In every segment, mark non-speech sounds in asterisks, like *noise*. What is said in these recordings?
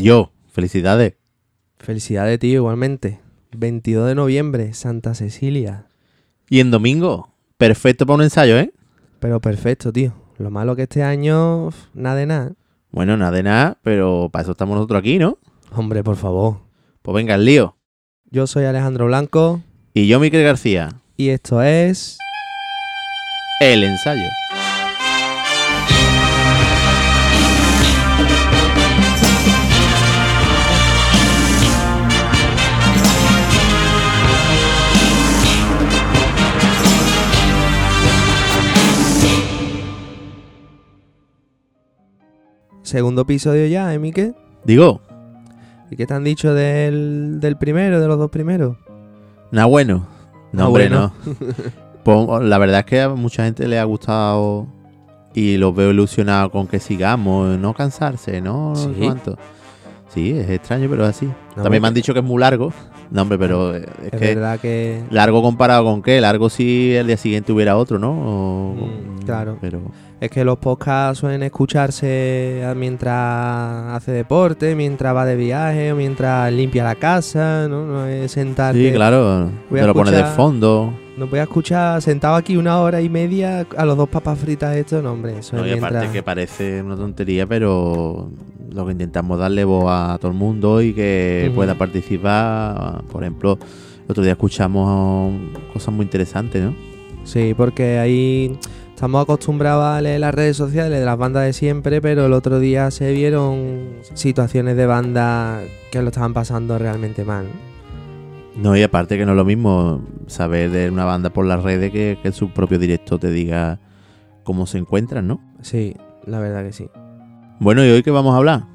Y yo, felicidades. Felicidades, tío, igualmente. 22 de noviembre, Santa Cecilia. Y en domingo, perfecto para un ensayo, ¿eh? Pero perfecto, tío. Lo malo que este año, nada de nada. Bueno, nada de nada, pero para eso estamos nosotros aquí, ¿no? Hombre, por favor. Pues venga, el lío. Yo soy Alejandro Blanco Y yo, Miquel García, y esto es... el ensayo. Segundo episodio ya, ¿eh, Mique? Digo, ¿Y qué te han dicho del, del primero, de los dos primeros? nada bueno. No, Ah, hombre, bueno. no. Pues, la verdad es que a mucha gente le ha gustado y los veo ilusionados con que sigamos, no cansarse, ¿no? Sí. cuánto. Sí, es extraño, pero es así. También me han dicho que es muy largo. No, hombre, pero eh, es, Es que verdad que... largo comparado con qué? Largo si el día siguiente hubiera otro, ¿no? O- Mm, claro. Pero Es que los podcasts suelen escucharse mientras hace deporte, mientras va de viaje o mientras limpia la casa, ¿no? No es sentarte... sí, claro, te lo pones de fondo. No voy a escuchar sentado aquí una hora y media a los dos papas fritas esto, no, hombre, eso No, es y aparte que parece una tontería, pero lo que intentamos darle voz a todo el mundo y que pueda participar. Por ejemplo, el otro día escuchamos cosas muy interesantes, ¿no? Sí, porque ahí estamos acostumbrados a leer las redes sociales de las bandas de siempre, pero el otro día se vieron situaciones de bandas que lo estaban pasando realmente mal. ¿no? Y aparte que no es lo mismo saber de una banda por las redes que, que su propio directo te diga cómo se encuentran, ¿no? Sí, la verdad que sí. Bueno, ¿y hoy qué vamos a hablar?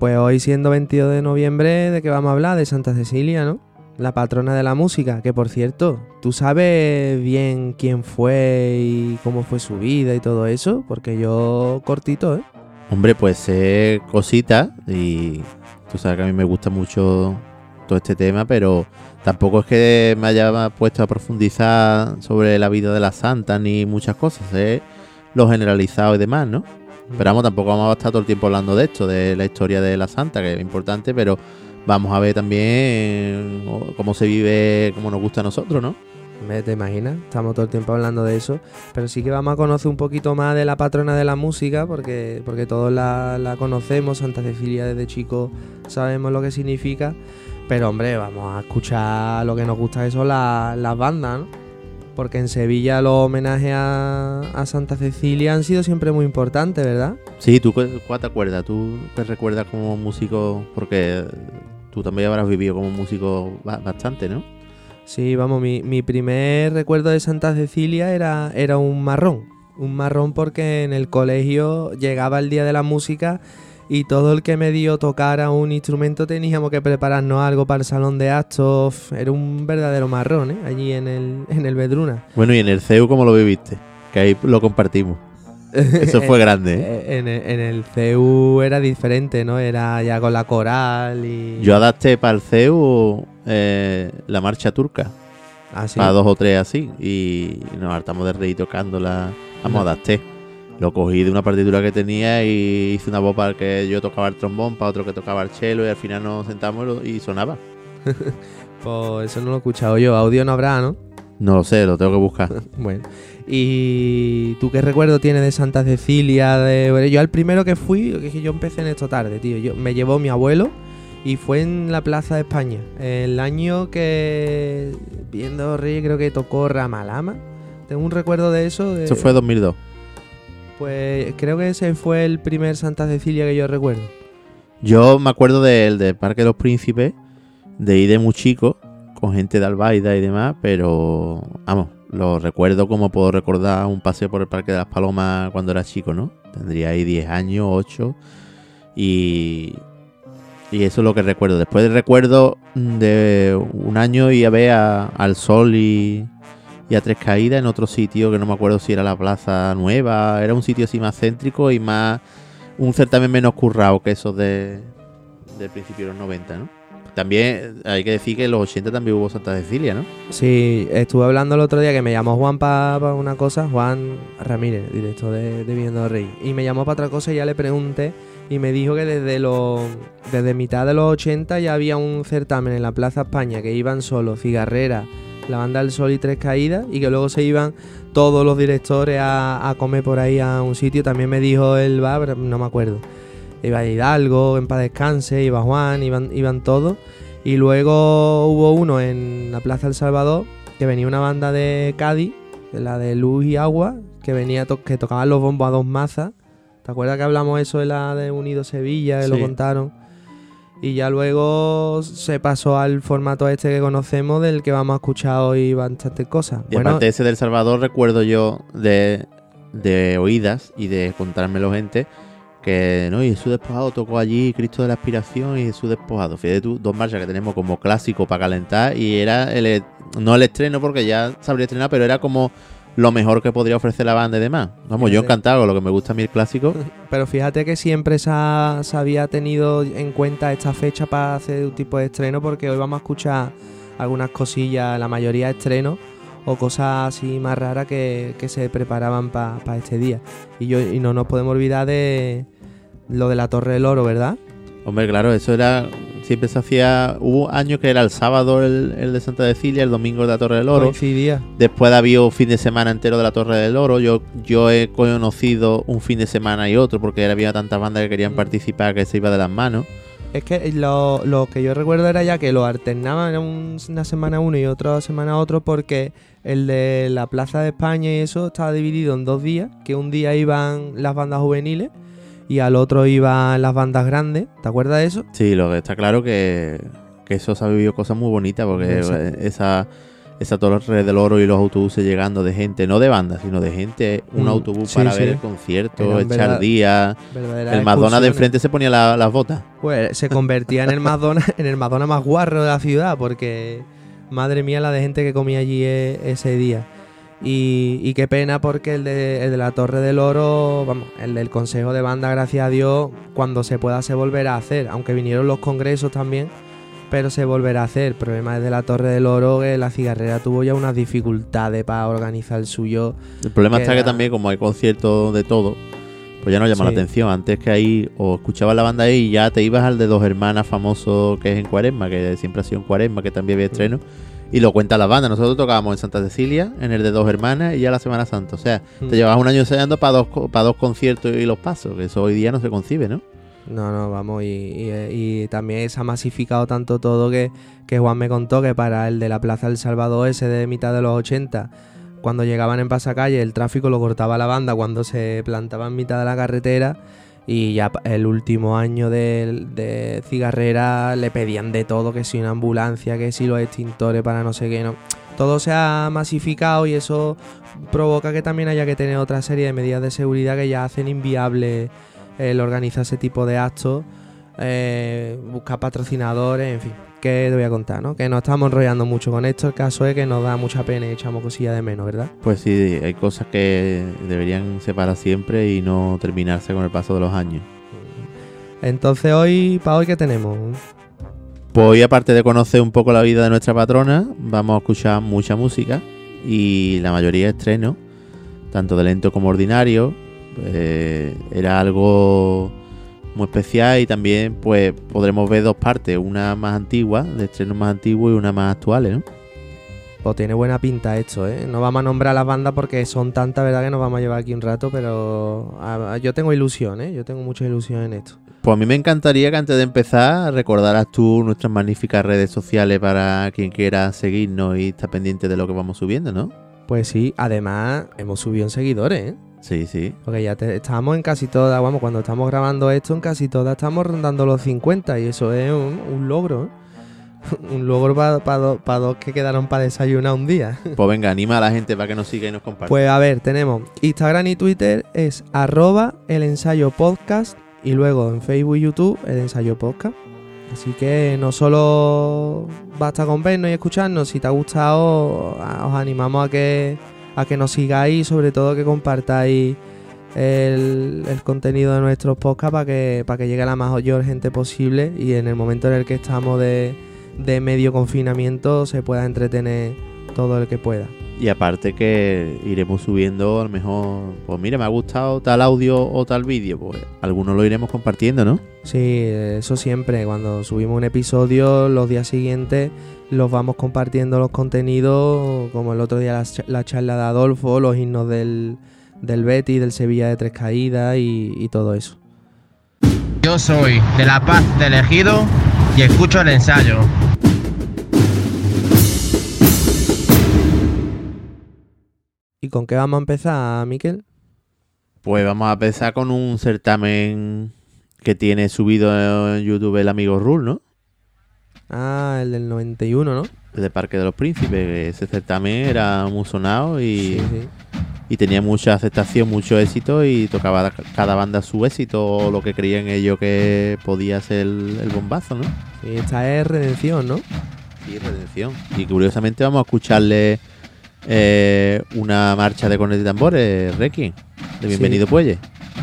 Pues hoy siendo 22 de noviembre, ¿de qué vamos a hablar? De Santa Cecilia, ¿no? La patrona de la música, que por cierto, ¿tú sabes bien quién fue y cómo fue su vida y todo eso? Porque yo cortito, ¿eh? Hombre, pues sé cositas y tú sabes que a mí me gusta mucho todo este tema, pero tampoco es que me haya puesto a profundizar sobre la vida de la santa ni muchas cosas, sé lo generalizado y demás, ¿no? Pero vamos, tampoco vamos a estar todo el tiempo hablando de esto, de la historia de la santa, que es importante, pero vamos a ver también o- cómo se vive, cómo nos gusta a nosotros, ¿no? Te imaginas, estamos todo el tiempo hablando de eso, pero sí que vamos a conocer un poquito más de la patrona de la música, porque, porque todos la, la conocemos, Santa Cecilia desde chico sabemos lo que significa, pero hombre, vamos a escuchar lo que nos gusta, eso la- las bandas, ¿no? Porque en Sevilla los homenajes a, a Santa Cecilia han sido siempre muy importantes, ¿verdad? Sí, ¿tú cuál te acuerdas? ¿Tú te recuerdas como músico? Porque tú también habrás vivido como músico ba- bastante, ¿no? Sí, vamos, mi, mi primer recuerdo de Santa Cecilia era, era un marrón. Un marrón porque en el colegio llegaba el día de la música y todo el que me dio tocara un instrumento teníamos que prepararnos algo para el salón de actos. Era un verdadero marrón, ¿eh? Allí en el, en el Bedruna. Bueno, y en el CEU, ¿cómo lo viviste? Que ahí lo compartimos. Eso fue *laughs* grande, ¿eh? Eh, En, el- en el CEU era diferente, ¿no? Era ya con la coral y... Yo adapté para el CEU eh, la marcha turca, Así. para dos o tres así, y nos hartamos de reír tocándola. Vamos, No. adapté. Lo cogí de una partitura que tenía y hice una voz para que yo tocaba el trombón, para otro que tocaba el cello, y al final nos sentamos y sonaba. *laughs* Pues eso no lo he escuchado yo. Audio no habrá, ¿no? No lo sé, lo tengo que buscar. *laughs* Bueno, ¿y tú qué recuerdo tienes de Santa Cecilia? De... Yo al primero que fui, que yo empecé en esto tarde, tío. Yo, me llevó mi abuelo y fue en la Plaza de España. El año que, viendo Reyes, creo que tocó Ramalama. Tengo un recuerdo de eso. de- Eso fue 2002. Pues creo que ese fue el primer Santa Cecilia que yo recuerdo. Yo me acuerdo del del Parque de los Príncipes, de ir de muy chico, con gente de Albaida y demás, pero vamos, lo recuerdo como puedo recordar un paseo por el Parque de las Palomas cuando era chico, ¿no? Tendría ahí 10 años, 8, y, y eso es lo que recuerdo. Después recuerdo de un año ir a ver al Sol y, y a Tres Caídas en otro sitio que no me acuerdo si era la Plaza Nueva, era un sitio así más céntrico y más un certamen menos currado que esos de del principio de los 90, ¿no? También hay que decir que en los 80 también hubo Santa Cecilia, ¿no? Sí, estuve hablando el otro día que me llamó Juan para una cosa, Juan Ramírez, director de, de Rey. Y me llamó para otra cosa y ya le pregunté y me dijo que desde los desde mitad de los 80 ya había un certamen en la Plaza España que iban solo Cigarrera, la banda del Sol y Tres Caídas y que luego se iban todos los directores a, a comer por ahí a un sitio. También me dijo el bar, no me acuerdo. Iba Hidalgo, en Paz Descanse, iba Juan, iban, iban todos. Y luego hubo uno en la Plaza del Salvador que venía una banda de Cádiz, la de Luz y Agua, que venía que tocaban los bombos a dos mazas. ¿Te acuerdas que hablamos eso de la de Unido Sevilla, que lo contaron? Y ya luego se pasó al formato este que conocemos, del que vamos a escuchar hoy bastantes cosas. Y aparte ese del Salvador recuerdo yo de, de oídas y de contármelo gente que no y Jesús despojado tocó allí Cristo de la Aspiración y Jesús despojado. Fíjate tú, dos marchas que tenemos como clásico para calentar y era el e- no el estreno porque ya se habría estrenado, pero era como lo mejor que podría ofrecer la banda y demás. Vamos, yo encantado lo que me gusta a mí el clásico. *laughs* Pero fíjate que siempre se, ha- se había tenido en cuenta esta fecha para hacer un tipo de estreno, porque hoy vamos a escuchar algunas cosillas, la mayoría estrenos, o cosas así más raras que, que se preparaban para este día. Y, yo, y no nos podemos olvidar de lo de la Torre del Oro, ¿verdad? Hombre, claro, eso era. Siempre se hacía. Hubo años que era el sábado el, el de Santa Cecilia, el domingo de la Torre del Oro. Coincidía. Después había un fin de semana entero de la Torre del Oro. Yo, yo he conocido un fin de semana y otro porque había tantas bandas que querían Mm. participar que se iba de las manos. Es que lo, lo que yo recuerdo era ya que lo alternaban una semana uno y otra semana otro porque el de la Plaza de España y eso estaba dividido en dos días, que un día iban las bandas juveniles y al otro iban las bandas grandes, ¿te acuerdas de eso? Sí, lo que está claro que, que eso se ha vivido cosas muy bonitas porque esa, esa Torre del Oro y los autobuses llegando de gente, no de bandas, sino de gente, un Mm, autobús sí, para sí. ver el concierto, Eran echar. Verdaderas El Madonna de enfrente se ponía la- las botas. Pues se convertía en el Madonna, en el Madonna más guarro de la ciudad, porque madre mía la de gente que comía allí e- ese día. Y, y qué pena porque el de, el de la Torre del Oro, vamos, el del Consejo de Banda, gracias a Dios, cuando se pueda se volverá a hacer. Aunque vinieron los congresos también, pero se volverá a hacer. El problema es de la Torre del Oro que la cigarrera tuvo ya unas dificultades para organizar el suyo. El problema está que también, como hay conciertos de todo, pues ya no llama la atención. Antes que ahí, o escuchabas la banda ahí y ya te ibas al de dos hermanas famoso que es en Cuaresma, que siempre ha sido en Cuaresma, que también había estreno, y lo cuenta la banda. Nosotros tocábamos en Santa Cecilia, en el de dos hermanas, y ya la Semana Santa. O sea, Mm. te llevabas un año ensayando para dos, para dos conciertos y los pasos, que eso hoy día no se concibe, ¿no? No, no, vamos, y, y- y también se ha masificado tanto todo que, que Juan me contó que para el de la Plaza del Salvador, ese de mitad de los 80, cuando llegaban en pasacalle, el tráfico lo cortaba la banda cuando se plantaba en mitad de la carretera. Y ya el último año de, de cigarrera le pedían de todo, que si una ambulancia, que si los extintores para no sé qué, no. Todo se ha masificado y eso provoca que también haya que tener otra serie de medidas de seguridad que ya hacen inviable el organizar ese tipo de actos, eh, buscar patrocinadores, en fin. ¿Qué te voy a contar, no? Que nos estamos enrollando mucho con esto. El caso es que nos da mucha pena y echamos cosillas de menos, ¿verdad? Pues sí, hay cosas que deberían separar siempre y no terminarse con el paso de los años. Entonces hoy, para hoy, ¿qué tenemos? Pues hoy, aparte de conocer un poco la vida de nuestra patrona, vamos a escuchar mucha música y la mayoría estrenos, tanto de lento como ordinario. Eh, era algo muy especial y también pues podremos ver dos partes, una más antigua, de estrenos más antiguos y una más actuales, ¿no? Pues tiene buena pinta esto, ¿eh? No vamos a nombrar las bandas porque son tantas, ¿verdad? Que nos vamos a llevar aquí un rato, pero a- a- yo tengo ilusión, ¿eh? Yo tengo mucha ilusión en esto. Pues a mí me encantaría que antes de empezar recordaras tú nuestras magníficas redes sociales para quien quiera seguirnos y estar pendiente de lo que vamos subiendo, ¿no? Pues sí, además hemos subido en seguidores, ¿eh? Sí, sí. Porque ya te- estamos en casi todas, vamos, cuando estamos grabando esto, en casi todas estamos rondando los 50 y eso es un, un logro, ¿eh? *laughs* un logro para dos que quedaron para desayunar un día. *laughs* Pues venga, anima a la gente para que nos siga y nos comparta. Pues a ver, tenemos Instagram y Twitter es arroba el ensayo podcast y luego en Facebook y YouTube el ensayo podcast. Así que no solo basta con vernos y escucharnos, si te ha gustado os animamos a que, a que nos sigáis y sobre todo que compartáis el, el contenido de nuestros podcasts para que, para que llegue a la mayor gente posible y en el momento en el que estamos de, de medio confinamiento se pueda entretener todo el que pueda. Y aparte que iremos subiendo a lo mejor, pues mira, me ha gustado tal audio o tal vídeo, pues algunos lo iremos compartiendo, ¿no? Sí, eso siempre. Cuando subimos un episodio, los días siguientes los vamos compartiendo los contenidos, como el otro día la, ch- la charla de Adolfo, los himnos del, del Betty, del Sevilla de Tres Caídas y, y todo eso. Yo soy de La Paz de Elegido y escucho el ensayo. ¿Y con qué vamos a empezar, Miquel? Pues vamos a empezar con un certamen que tiene subido en YouTube el amigo Rule, ¿no? Ah, el del 91, ¿no? El de Parque de los Príncipes. Ese certamen era muy sonado y, Sí, sí. y tenía mucha aceptación, mucho éxito y tocaba cada banda su éxito o lo que creían ellos que podía ser el, el bombazo, ¿no? Sí, esta es Redención, ¿no? Sí, Redención. Y curiosamente vamos a escucharle eh, una marcha de cornetas y tambores, Requiem, de Bienvenido Puelle.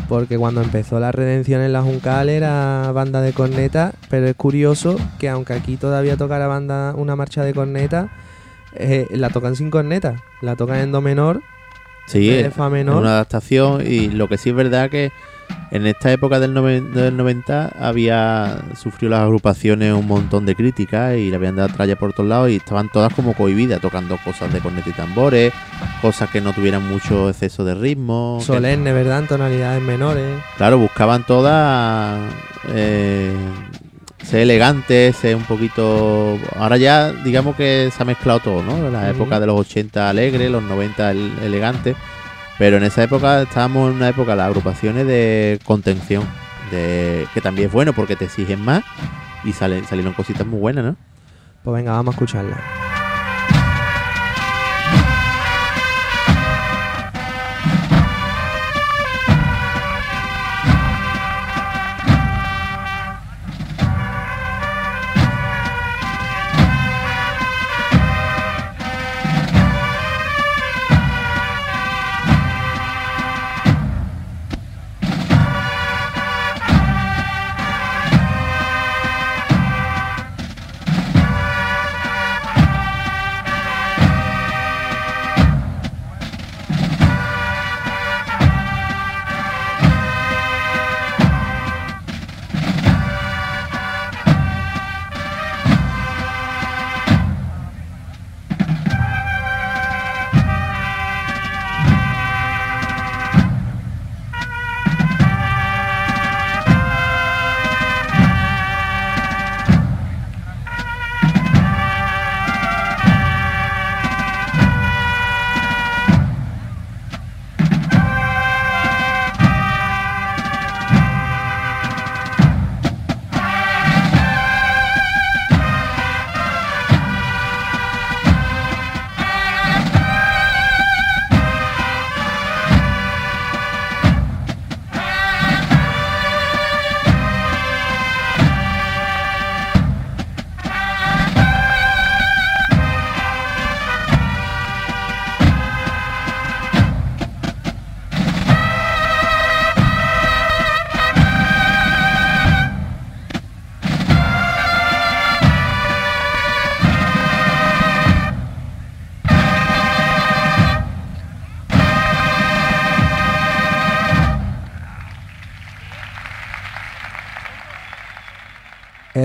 Porque cuando empezó la Redención en la Juncal era banda de corneta, pero es curioso que aunque aquí todavía toca la banda una marcha de corneta, eh, la tocan sin corneta, la tocan en do menor, Sí, en es fa menor. una adaptación y lo que sí es verdad que en esta época del, del 90 había sufrido las agrupaciones un montón de críticas y le habían dado tralla por todos lados y estaban todas como cohibidas, tocando cosas de corneta y tambores, cosas que no tuvieran mucho exceso de ritmo. Solemne, ¿verdad? En tonalidades menores. Claro, buscaban todas eh, ser elegantes, ser un poquito... Ahora ya digamos que se ha mezclado todo, ¿no? La época de los 80 alegre, los 90 el- elegante, pero en esa época estábamos en una época las agrupaciones de contención, de que también es bueno porque te exigen más y salen, salieron cositas muy buenas, ¿no? Pues venga, vamos a escucharla.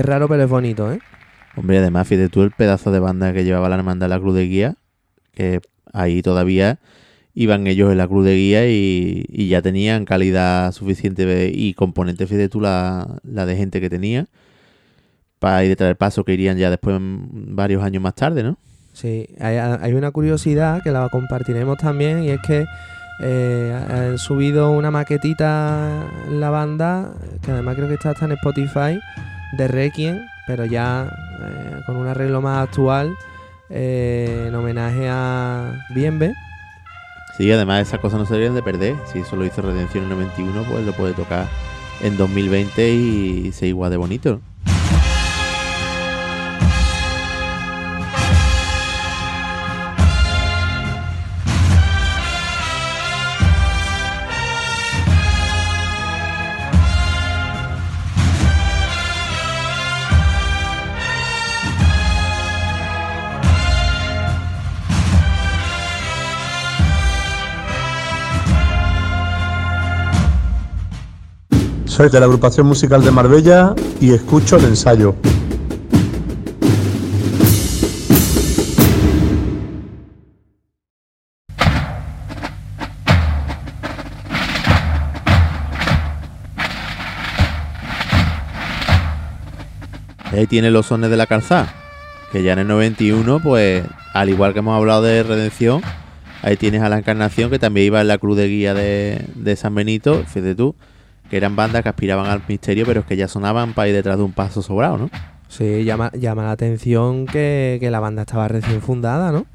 Es raro, pero es bonito, ¿eh? Hombre, además, fíjate tú el pedazo de banda que llevaba la hermandad de la Cruz de Guía, que ahí todavía iban ellos en la Cruz de Guía y, y ya tenían calidad suficiente y componente, fíjate tú la, la de gente que tenía, para ir detrás del paso que irían ya después mm, varios años más tarde, ¿no? Sí, hay, hay una curiosidad que la compartiremos también y es que eh, han subido una maquetita en la banda, que además creo que está hasta en Spotify, de Requiem, pero ya eh, con un arreglo más actual eh, en homenaje a Bienve. Sí, además esas cosas no se deberían de perder. Si eso lo hizo Redención en 91, pues lo puede tocar en 2020 y ser igual de bonito. Soy de la agrupación musical de Marbella y escucho el ensayo. Ahí tiene los sones de la calzada. Que ya en el 91, pues, al igual que hemos hablado de Redención, ahí tienes a la Encarnación, que también iba en la cruz de guía de, de San Benito, fíjate tú, que eran bandas que aspiraban al misterio, pero es que ya sonaban para ir detrás de un paso sobrado, ¿no? Sí, llama, llama la atención que, que la banda estaba recién fundada, ¿no?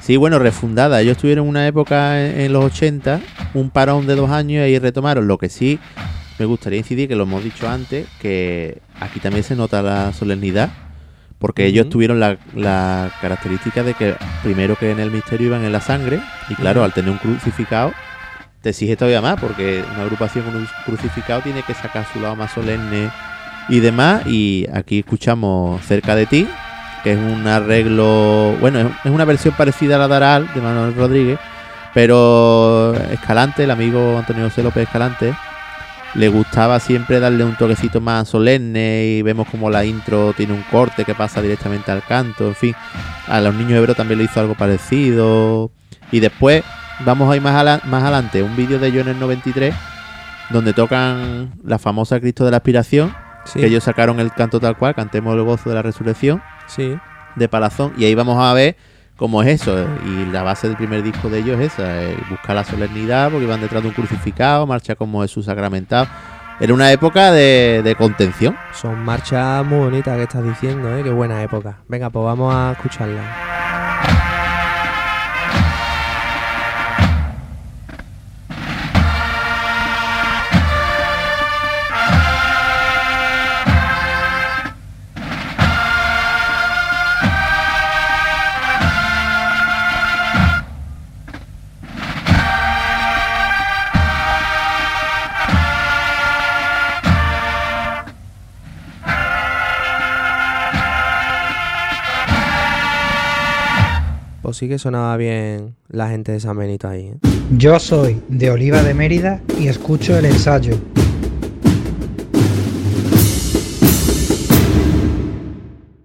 Sí, bueno, refundada. Ellos tuvieron una época en, en los 80, un parón de dos años y ahí retomaron. Lo que sí me gustaría incidir, que lo hemos dicho antes, que aquí también se nota la solemnidad, porque ellos tuvieron la, la característica de que primero que en el misterio iban en la sangre, y claro, al tener un crucificado, te exige todavía más, porque una agrupación con un crucificado tiene que sacar su lado más solemne y demás, y aquí escuchamos Cerca de ti, que es un arreglo, bueno, es, una versión parecida a la de de Manuel Rodríguez, pero Escalante, el amigo Antonio José López Escalante, le gustaba siempre darle un toquecito más solemne y vemos como la intro tiene un corte que pasa directamente al canto, en fin, a los niños hebreos también le hizo algo parecido. Y después vamos a ir más, ala- más adelante, un vídeo de ellos en el 93 donde tocan la famosa Cristo de la Aspiración, Sí, que ellos sacaron el canto tal cual, cantemos el gozo de la resurrección sí. de Palazón y ahí vamos a ver cómo es eso y la base del primer disco de ellos es esa, el buscar la solemnidad porque iban detrás de un crucificado, marcha como Jesús sacramentado. Era una época de, de contención. Son marchas muy bonitas que estás diciendo, ¿eh? Qué buena época. Venga, pues vamos a escucharla. Pues sí que sonaba bien la gente de San Benito ahí, ¿eh? Yo soy de Oliva de Mérida y escucho el ensayo.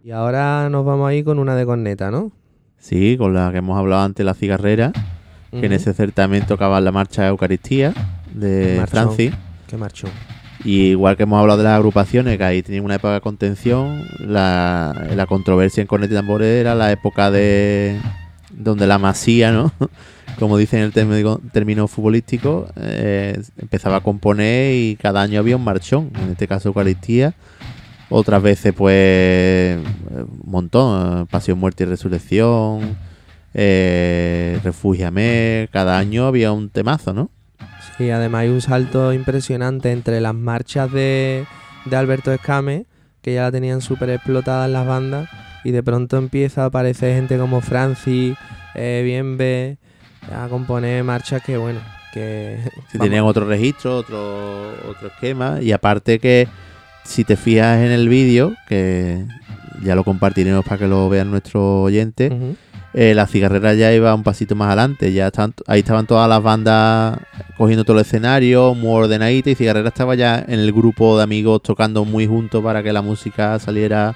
Y ahora nos vamos ahí con una de corneta, ¿no? Sí, con la que hemos hablado antes, la cigarrera, que en ese certamen tocaba la marcha Eucaristía de. Francis. Qué marchón. Y igual que hemos hablado de las agrupaciones, que ahí tenían una época de contención, la, la controversia en cornet y tambores era la época de donde la masía, ¿no? *laughs* Como dicen en el término, futbolístico, eh, empezaba a componer y cada año había un marchón, en este caso Eucaristía. Otras veces, pues, un montón, Pasión, Muerte y Resurrección, eh, Refúgiame, cada año había un temazo, ¿no? Sí, además hay un salto impresionante entre las marchas de, de Alberto Escame, que ya la tenían súper explotada en las bandas, y de pronto empieza a aparecer gente como Francis, eh, Bienve, a componer marchas que, bueno, que... *laughs* Si vamos, tenían otro registro, otro, otro esquema. Y aparte que si te fijas en el vídeo, que ya lo compartiremos para que lo vean nuestros oyentes, eh, la cigarrera ya iba un pasito más adelante. Ya estaban, ahí estaban todas las bandas cogiendo todo el escenario, muy ordenadita, y cigarrera estaba ya en el grupo de amigos tocando muy juntos para que la música saliera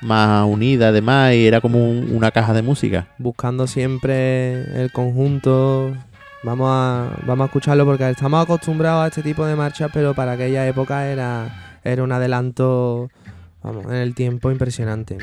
más unida, además, y era como un- una caja de música. buscando siempre el conjunto. Vamos a, vamos a escucharlo porque estamos acostumbrados a este tipo de marchas, pero para aquella época era, era un adelanto vamos, en el tiempo impresionante.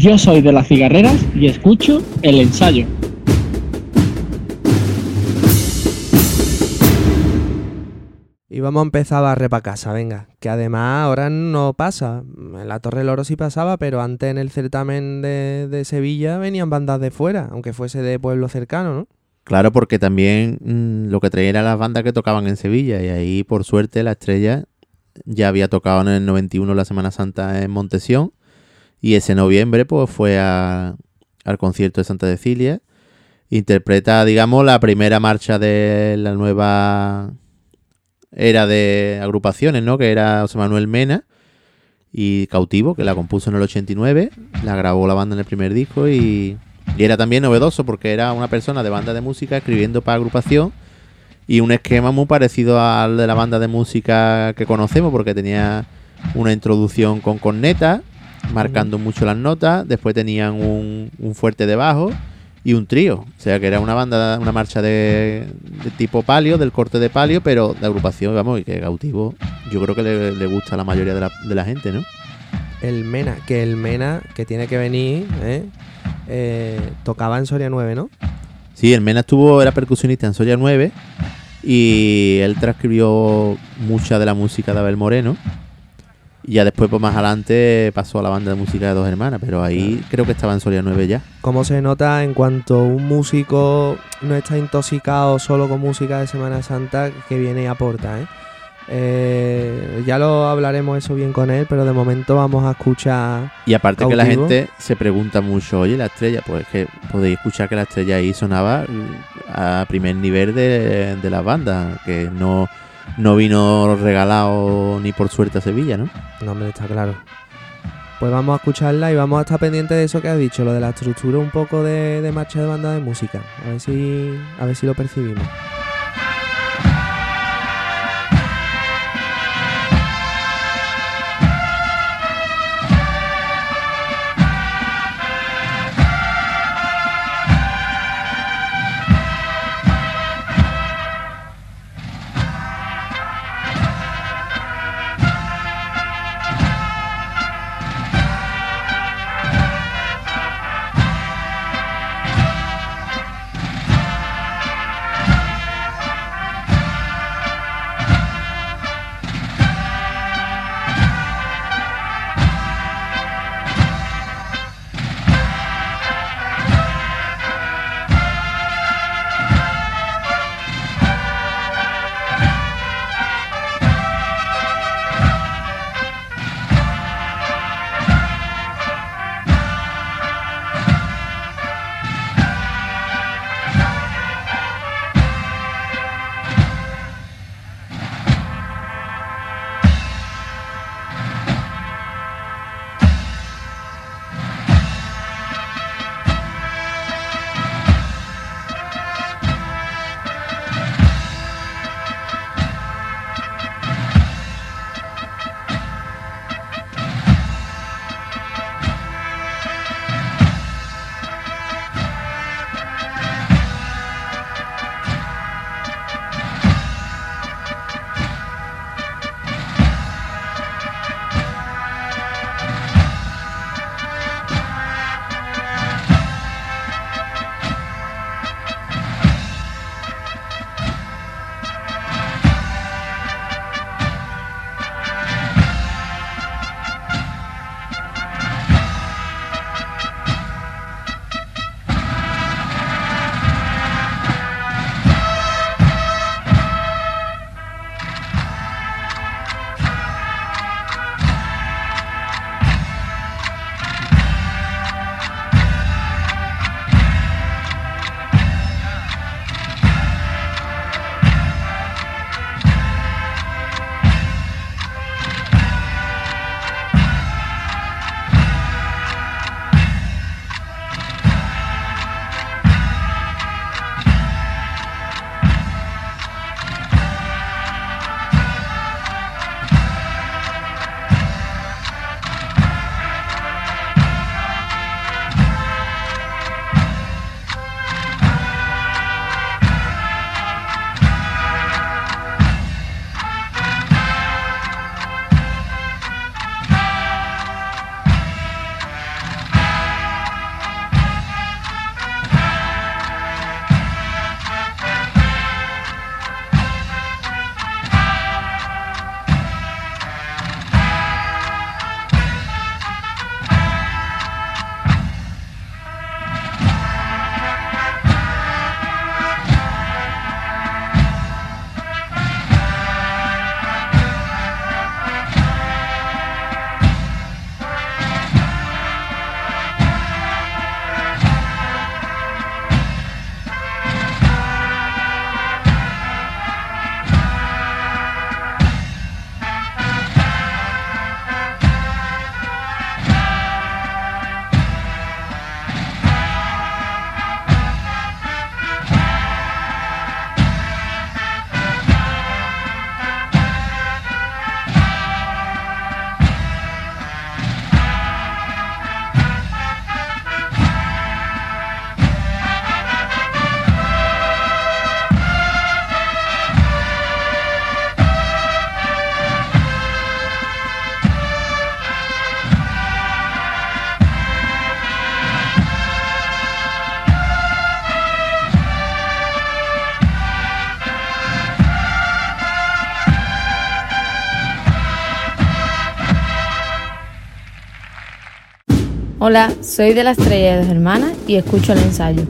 Yo soy de las cigarreras y escucho el ensayo. Y vamos a empezar a barrer para casa, venga. Que además ahora no pasa. En la Torre del Oro sí pasaba, pero antes en el certamen de, de Sevilla venían bandas de fuera, aunque fuese de pueblo cercano, ¿no? Claro, porque también mm, lo que traían eran las bandas que tocaban en Sevilla y ahí por suerte la estrella ya había tocado en el 91 la Semana Santa en Montesión y ese noviembre pues fue al concierto de Santa Cecilia. Interpreta, digamos, la primera marcha de la nueva era de agrupaciones, ¿no? Que era José Manuel Mena y Cautivo, que la compuso en el 89, la grabó la banda en el primer disco y, y era también novedoso porque era una persona de banda de música escribiendo para agrupación y un esquema muy parecido al de la banda de música que conocemos porque tenía una introducción con corneta, marcando mucho las notas, después tenían un, un fuerte de bajo y un trío, o sea que era una banda, una marcha de, de tipo palio, del corte de palio, pero de agrupación, vamos, y que cautivo, yo creo que le, le gusta a la mayoría de la, de la gente, ¿no? El Mena, que el Mena, que tiene que venir, ¿eh? Eh, tocaba en Soria 9, ¿no? Sí, el Mena estuvo, era percusionista en Soya 9 y él transcribió mucha de la música de Abel Moreno. Y ya después, pues más adelante, pasó a la banda de música de dos hermanas, pero ahí creo que estaba en Soria 9 ya. Cómo se nota en cuanto un músico no está intoxicado solo con música de Semana Santa que viene y aporta, ¿eh? Eh, ya lo hablaremos eso bien con él, pero de momento vamos a escuchar Y aparte que la gente se pregunta mucho, oye, la estrella, pues es que podéis escuchar que la estrella ahí sonaba a primer nivel de, de las bandas, que no, no vino regalado ni por suerte a Sevilla, ¿no? No, hombre, está claro. Pues vamos a escucharla y vamos a estar pendientes de eso que has dicho, lo de la estructura un poco de, de marcha de banda de música. A ver si, a ver si lo percibimos. Hola, soy de la Estrella de Hermanas y escucho el ensayo.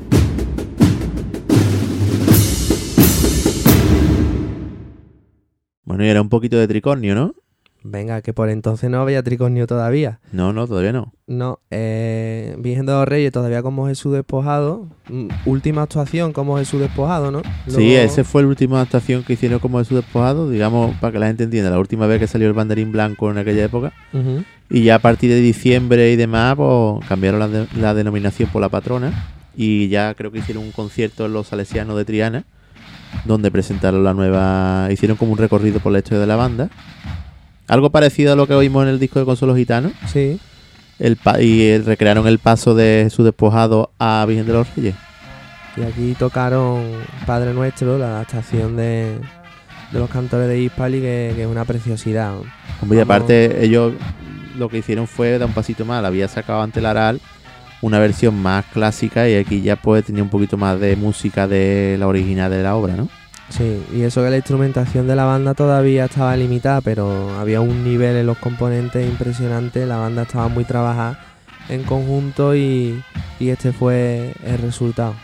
Bueno, y era un poquito de tricornio, ¿no? Venga, que por entonces no había tricornio todavía. No, no, todavía no. No, eh, Virgen de los Reyes todavía como Jesús despojado. Mm, Última actuación como Jesús despojado, ¿no? Sí, ese fue la última adaptación que hicieron como su despojado, digamos, para que la gente entienda, la última vez que salió el banderín blanco en aquella época. Y ya a partir de diciembre y demás, pues cambiaron la, de- la denominación por la patrona. Y ya creo que hicieron un concierto en los Salesianos de Triana, donde presentaron la nueva. Hicieron como un recorrido por la historia de la banda. Algo parecido a lo que oímos en el disco de Consuelo Gitano. Sí, El pa- y eh, recrearon el paso de su despojado a Virgen de los Reyes. y aquí tocaron Padre Nuestro, la adaptación de, de los cantores de Hispali, que, que es una preciosidad. Hombre, y aparte, ellos lo que hicieron fue dar un pasito más. Había sacado ante el Aral una versión más clásica y aquí ya pues tenía un poquito más de música de la original de la obra, ¿no? Sí, y eso que la instrumentación de la banda todavía estaba limitada, pero había un nivel en los componentes impresionante, la banda estaba muy trabajada en conjunto y, este fue el resultado.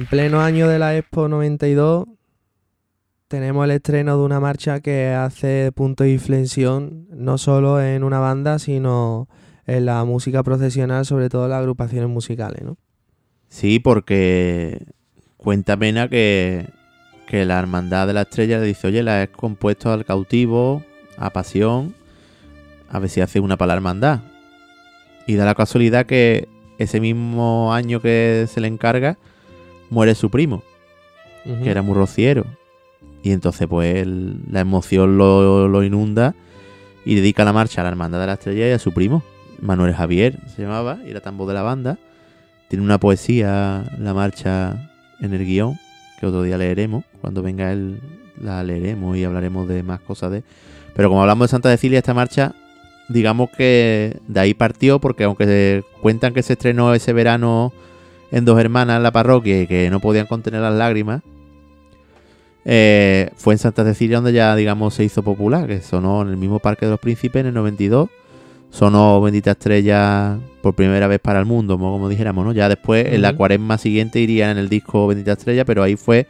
En pleno año de la Expo 92 tenemos el estreno de una marcha que hace punto de inflexión no solo en una banda, sino en la música profesional, sobre todo las agrupaciones musicales, ¿no? Sí, porque cuenta pena que, que la hermandad de la estrella le dice, oye, la he compuesto al cautivo, a pasión, a ver si hace una para la hermandad. Y da la casualidad que ese mismo año que se le encarga, muere su primo, que era muy rociero. Y entonces pues la emoción lo, lo inunda y dedica la marcha a la hermandad de la estrella y a su primo. Manuel Javier se llamaba, y era tambo de la banda. Tiene una poesía, la marcha en el guion, que otro día leeremos. Cuando venga él la leeremos y hablaremos de más cosas de... Pero como hablamos de Santa Cecilia, esta marcha, digamos que de ahí partió, porque aunque se cuentan que se estrenó ese verano en Dos Hermanas en la parroquia y que no podían contener las lágrimas, eh, fue en Santa Cecilia donde ya, digamos, se hizo popular, que sonó en el mismo Parque de los Príncipes en el 92. Sonó Bendita Estrella por primera vez para el mundo, como, como dijéramos, ¿no? Ya después, en la cuaresma siguiente, iría en el disco Bendita Estrella, pero ahí fue,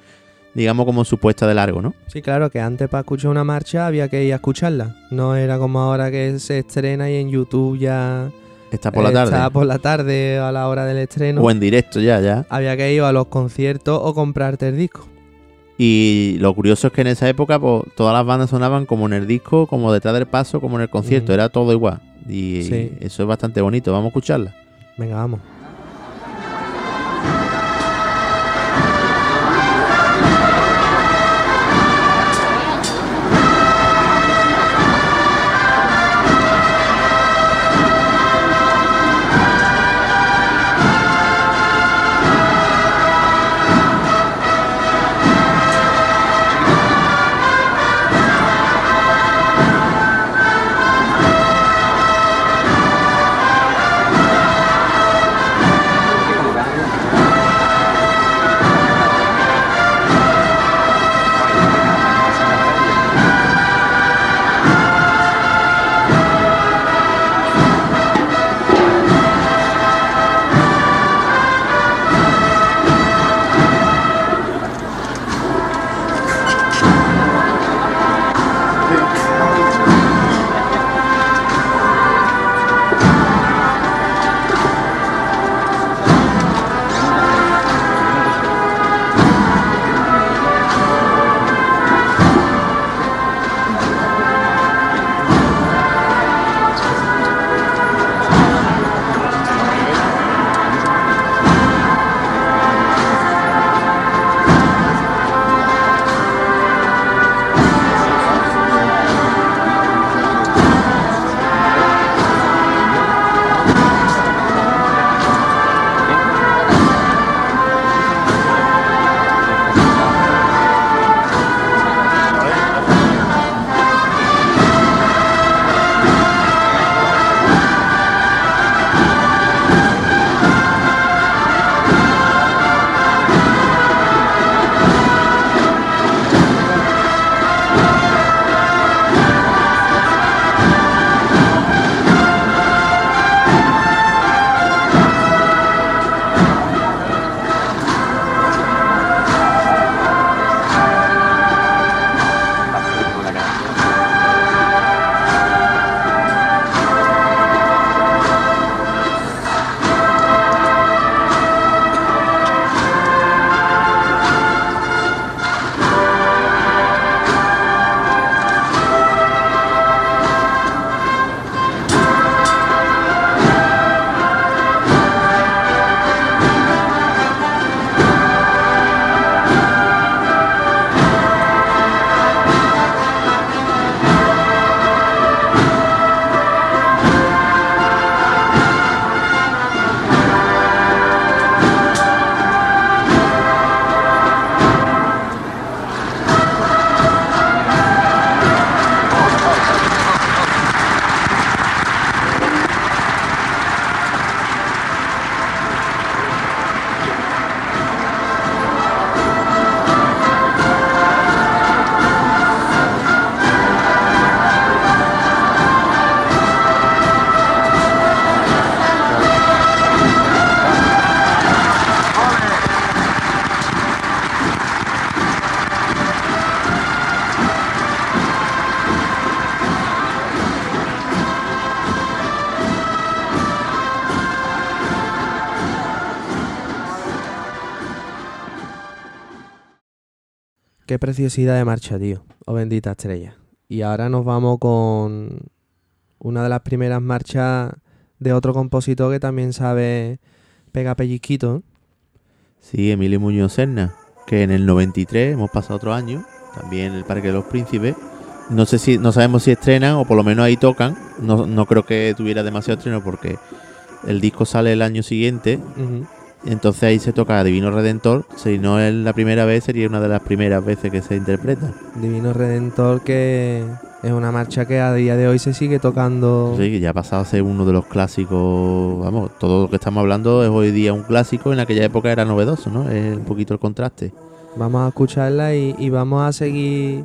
digamos, como su puesta de largo, ¿no? Sí, claro, que antes para escuchar una marcha había que ir a escucharla. No era como ahora que se estrena y en YouTube ya Está por la está tarde. por la tarde a la hora del estreno. O en directo ya, ya. Había que ir a los conciertos o comprarte el disco. Y lo curioso es que en esa época pues, todas las bandas sonaban como en el disco, como detrás del paso, como en el concierto. Mm. Era todo igual. Y Sí. eso es bastante bonito. Vamos a escucharla. Venga, vamos. Preciosidad de marcha, tío. Oh bendita estrella. Y ahora nos vamos con una de las primeras marchas de otro compositor que también sabe pegar pellizquito. ¿eh? Sí, Emilio Muñoz Serna, que en el 93, hemos pasado otro año, también en el Parque de los Príncipes, no sé si, no sabemos si estrenan o por lo menos ahí tocan. No, no creo que tuviera demasiado estreno porque el disco sale el año siguiente. Entonces ahí se toca Divino Redentor. Si no es la primera vez, sería una de las primeras veces que se interpreta. Divino Redentor, que es una marcha que a día de hoy se sigue tocando. Sí, que ya ha pasado a ser uno de los clásicos. Vamos, todo lo que estamos hablando es hoy día un clásico. En aquella época era novedoso, ¿no? Es un poquito el contraste. Vamos a escucharla y, y vamos a seguir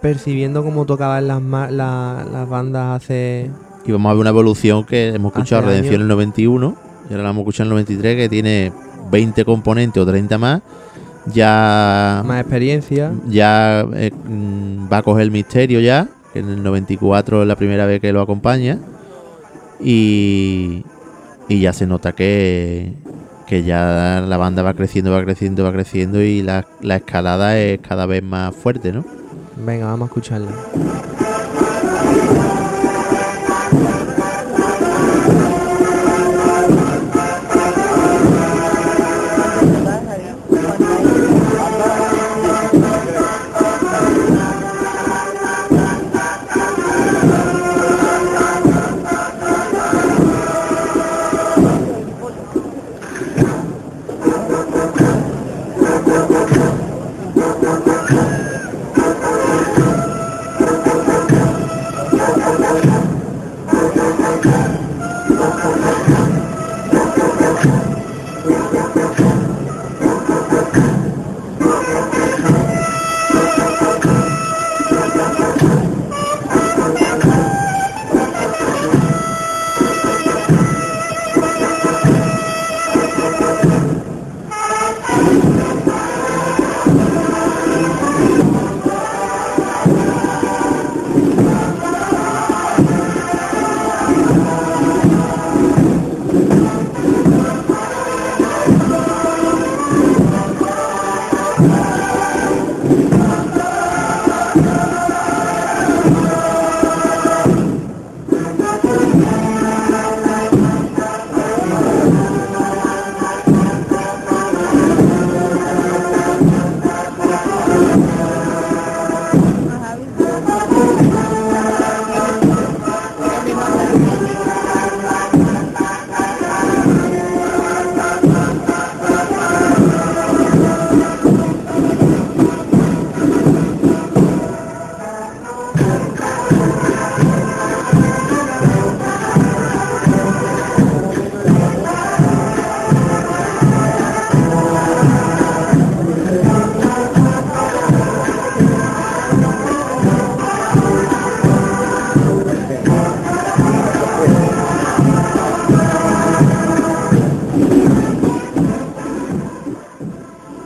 percibiendo cómo tocaban las, la- las bandas hace. Y vamos a ver una evolución que hemos escuchado Redención en el 91 y ahora la hemos escuchado en el 93 que tiene 20 componentes o 30 más. Ya, Más experiencia. ya eh, mm, va a coger el misterio ya, que en el 94 es la primera vez que lo acompaña. Y, y ya se nota que, que ya la banda va creciendo, va creciendo, va creciendo y la, la escalada es cada vez más fuerte, ¿no? Venga, vamos a escucharla.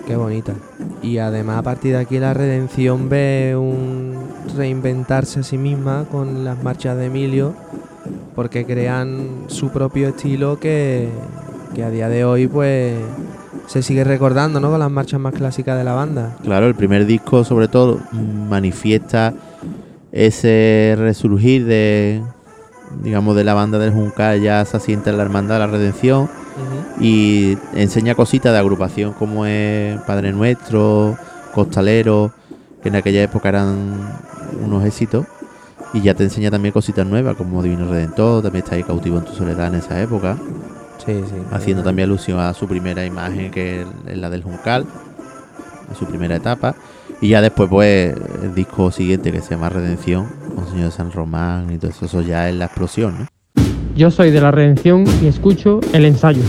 Qué bonita. Y además a partir de aquí la redención ve un reinventarse a sí misma con las marchas de Emilio, porque crean su propio estilo que, que a día de hoy pues se sigue recordando, ¿no? Con las marchas más clásicas de la banda. Claro, el primer disco sobre todo manifiesta ese resurgir de, digamos, de la banda del Juncal, ya se asienta en la Hermandad de la Redención y enseña cositas de agrupación como es Padre Nuestro, Costalero, que en aquella época eran unos éxitos. Y ya te enseña también cositas nuevas como Divino Redentor, también está ahí cautivo en tu soledad en esa época, Sí, sí. haciendo también alusión a su primera imagen que es la del Juncal, a su primera etapa. Y ya después pues el disco siguiente que se llama Redención, con Señor de San Román y todo eso, eso ya es la explosión, ¿no? Yo soy de la redención y escucho el ensayo.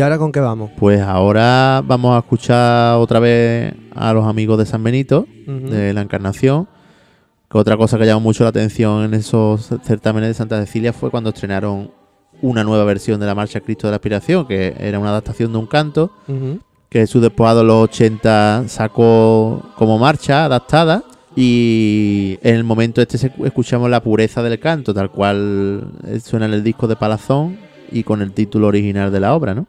¿Y ahora con qué vamos? Pues ahora vamos a escuchar otra vez a los amigos de San Benito, de la Encarnación. Que otra cosa que llamó mucho la atención en esos certámenes de Santa Cecilia fue cuando estrenaron una nueva versión de la Marcha Cristo de la Aspiración, que era una adaptación de un canto, que Jesús después de los 80 sacó como marcha adaptada. Y en el momento este escuchamos la pureza del canto, tal cual suena en el disco de Palazón y con el título original de la obra, ¿no?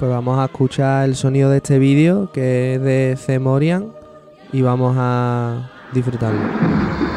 Pues vamos a escuchar el sonido de este vídeo que es de Cemorian y vamos a disfrutarlo.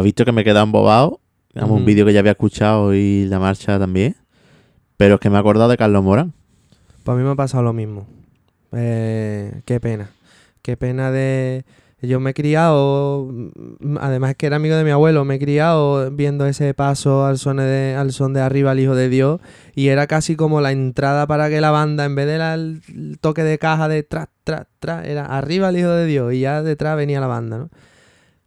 Habrás visto que me he quedado embobado. Digamos, un vídeo que ya había escuchado y la marcha también. Pero es que me he acordado de Carlos Morán. Pues a mí me ha pasado lo mismo. Eh, qué pena. Qué pena de... Yo me he criado, mm, además que era amigo de mi abuelo, me he criado viendo ese paso al son de, al son de arriba el Hijo de Dios y era casi como la entrada para que la banda, en vez del el toque de caja de tras, tras, tras, era arriba el Hijo de Dios y ya detrás venía la banda, ¿no?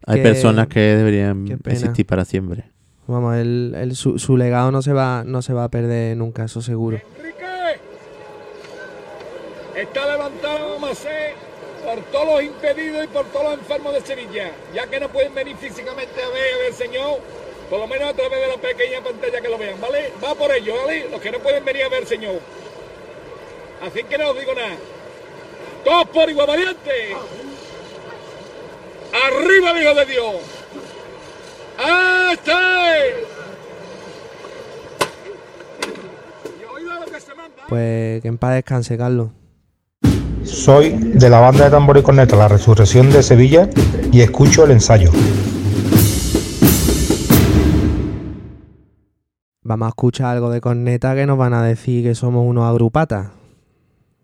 Hay Que- personas que deberían existir para siempre. Vamos, el, el- su, su legado no se va, no se va a perder nunca, eso seguro. Enrique está levantado Macé por todos los impedidos y por todos los enfermos de Sevilla, ya que no pueden venir físicamente a ver al Señor, por lo menos a través de la pequeña pantalla que lo vean, ¿vale? Va por ello, ¿vale? Los que no pueden venir a ver al Señor. Así que no os digo nada. Todos por igual valiente. Arriba el Hijo de Dios. ¡Este! Pues que en paz descanse, Carlos. Soy de la banda de tambor y corneta La Resurrección de Sevilla y escucho el ensayo. Vamos a escuchar algo de corneta que nos van a decir que somos unos agrupatas.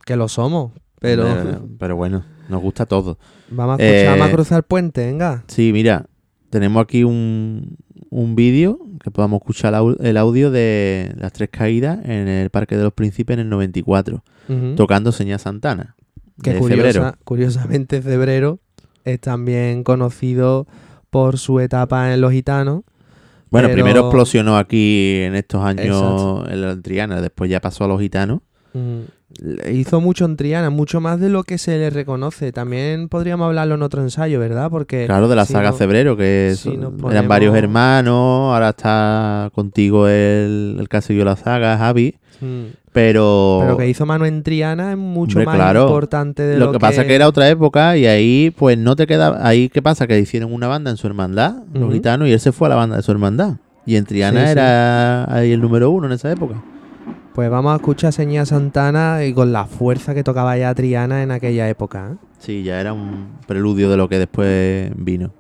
Que lo somos, pero Eh, pero bueno, nos gusta todo. vamos a escuchar, Eh, vamos a cruzar el puente, venga. Sí, mira, tenemos aquí un, un vídeo que podamos escuchar el au- el audio de las tres caídas en el Parque de los Príncipes en el 94, Ujú. tocando Seña Santana. que curiosa- febrero. curiosamente febrero es también conocido por su etapa en Los Gitanos. Bueno, pero- primero explosionó aquí en estos años Exacto. en la Triana, después ya pasó a los gitanos. Mm, Hizo mucho en Triana, mucho más de lo que se le reconoce. También podríamos hablarlo en otro ensayo, ¿verdad? Porque Claro, de la si saga no- Febrero, que si son- nos eran varios hermanos, ahora está contigo el, el que siguió la saga, Javi, Mm, pero, Pero que hizo mano en Triana es mucho Hombre, más claro. importante de lo, lo, que pasa que era otra época y ahí pues no te queda, ahí qué pasa, que hicieron una banda en su hermandad, los Ujú. gitanos, y él se fue a la banda de su hermandad. Y en Triana Sí, sí. era ahí el número uno en esa época. Pues vamos a escuchar a Seña Santana y con la fuerza que tocaba ya Triana en aquella época. ¿eh? Sí, ya era un preludio de lo que después vino.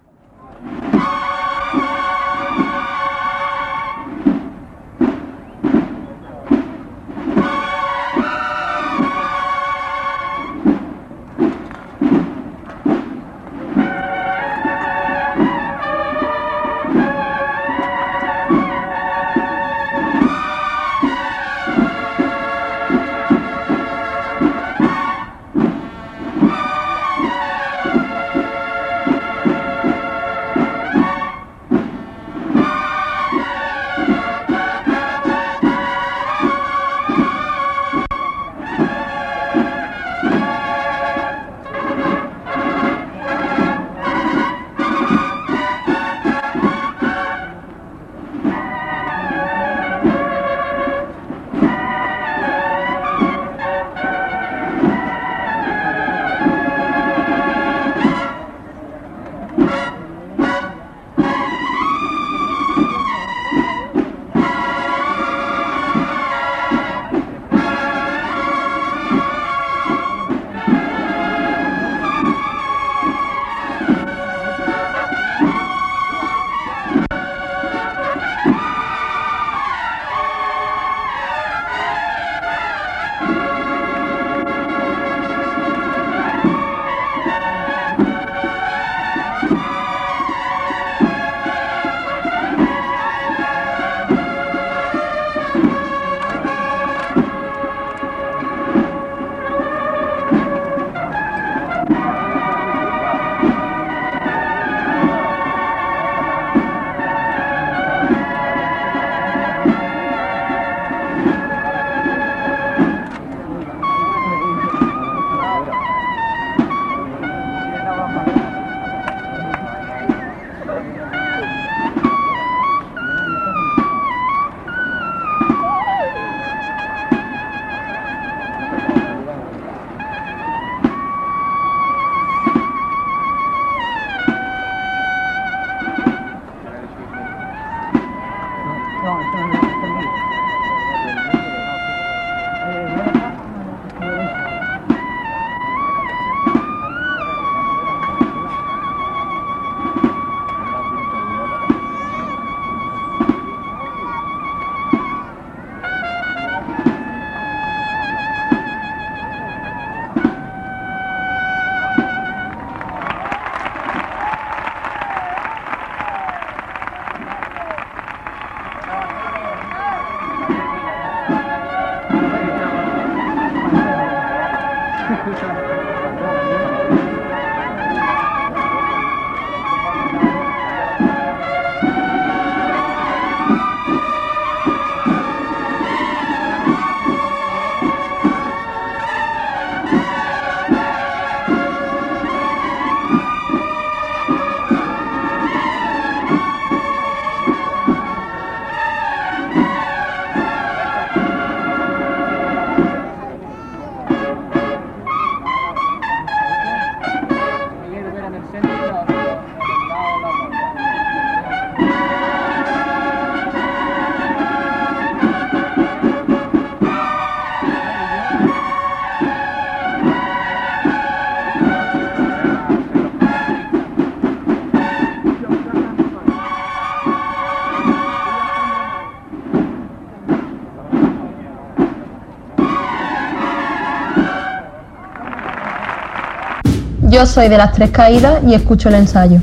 Yo soy de las tres caídas y escucho el ensayo.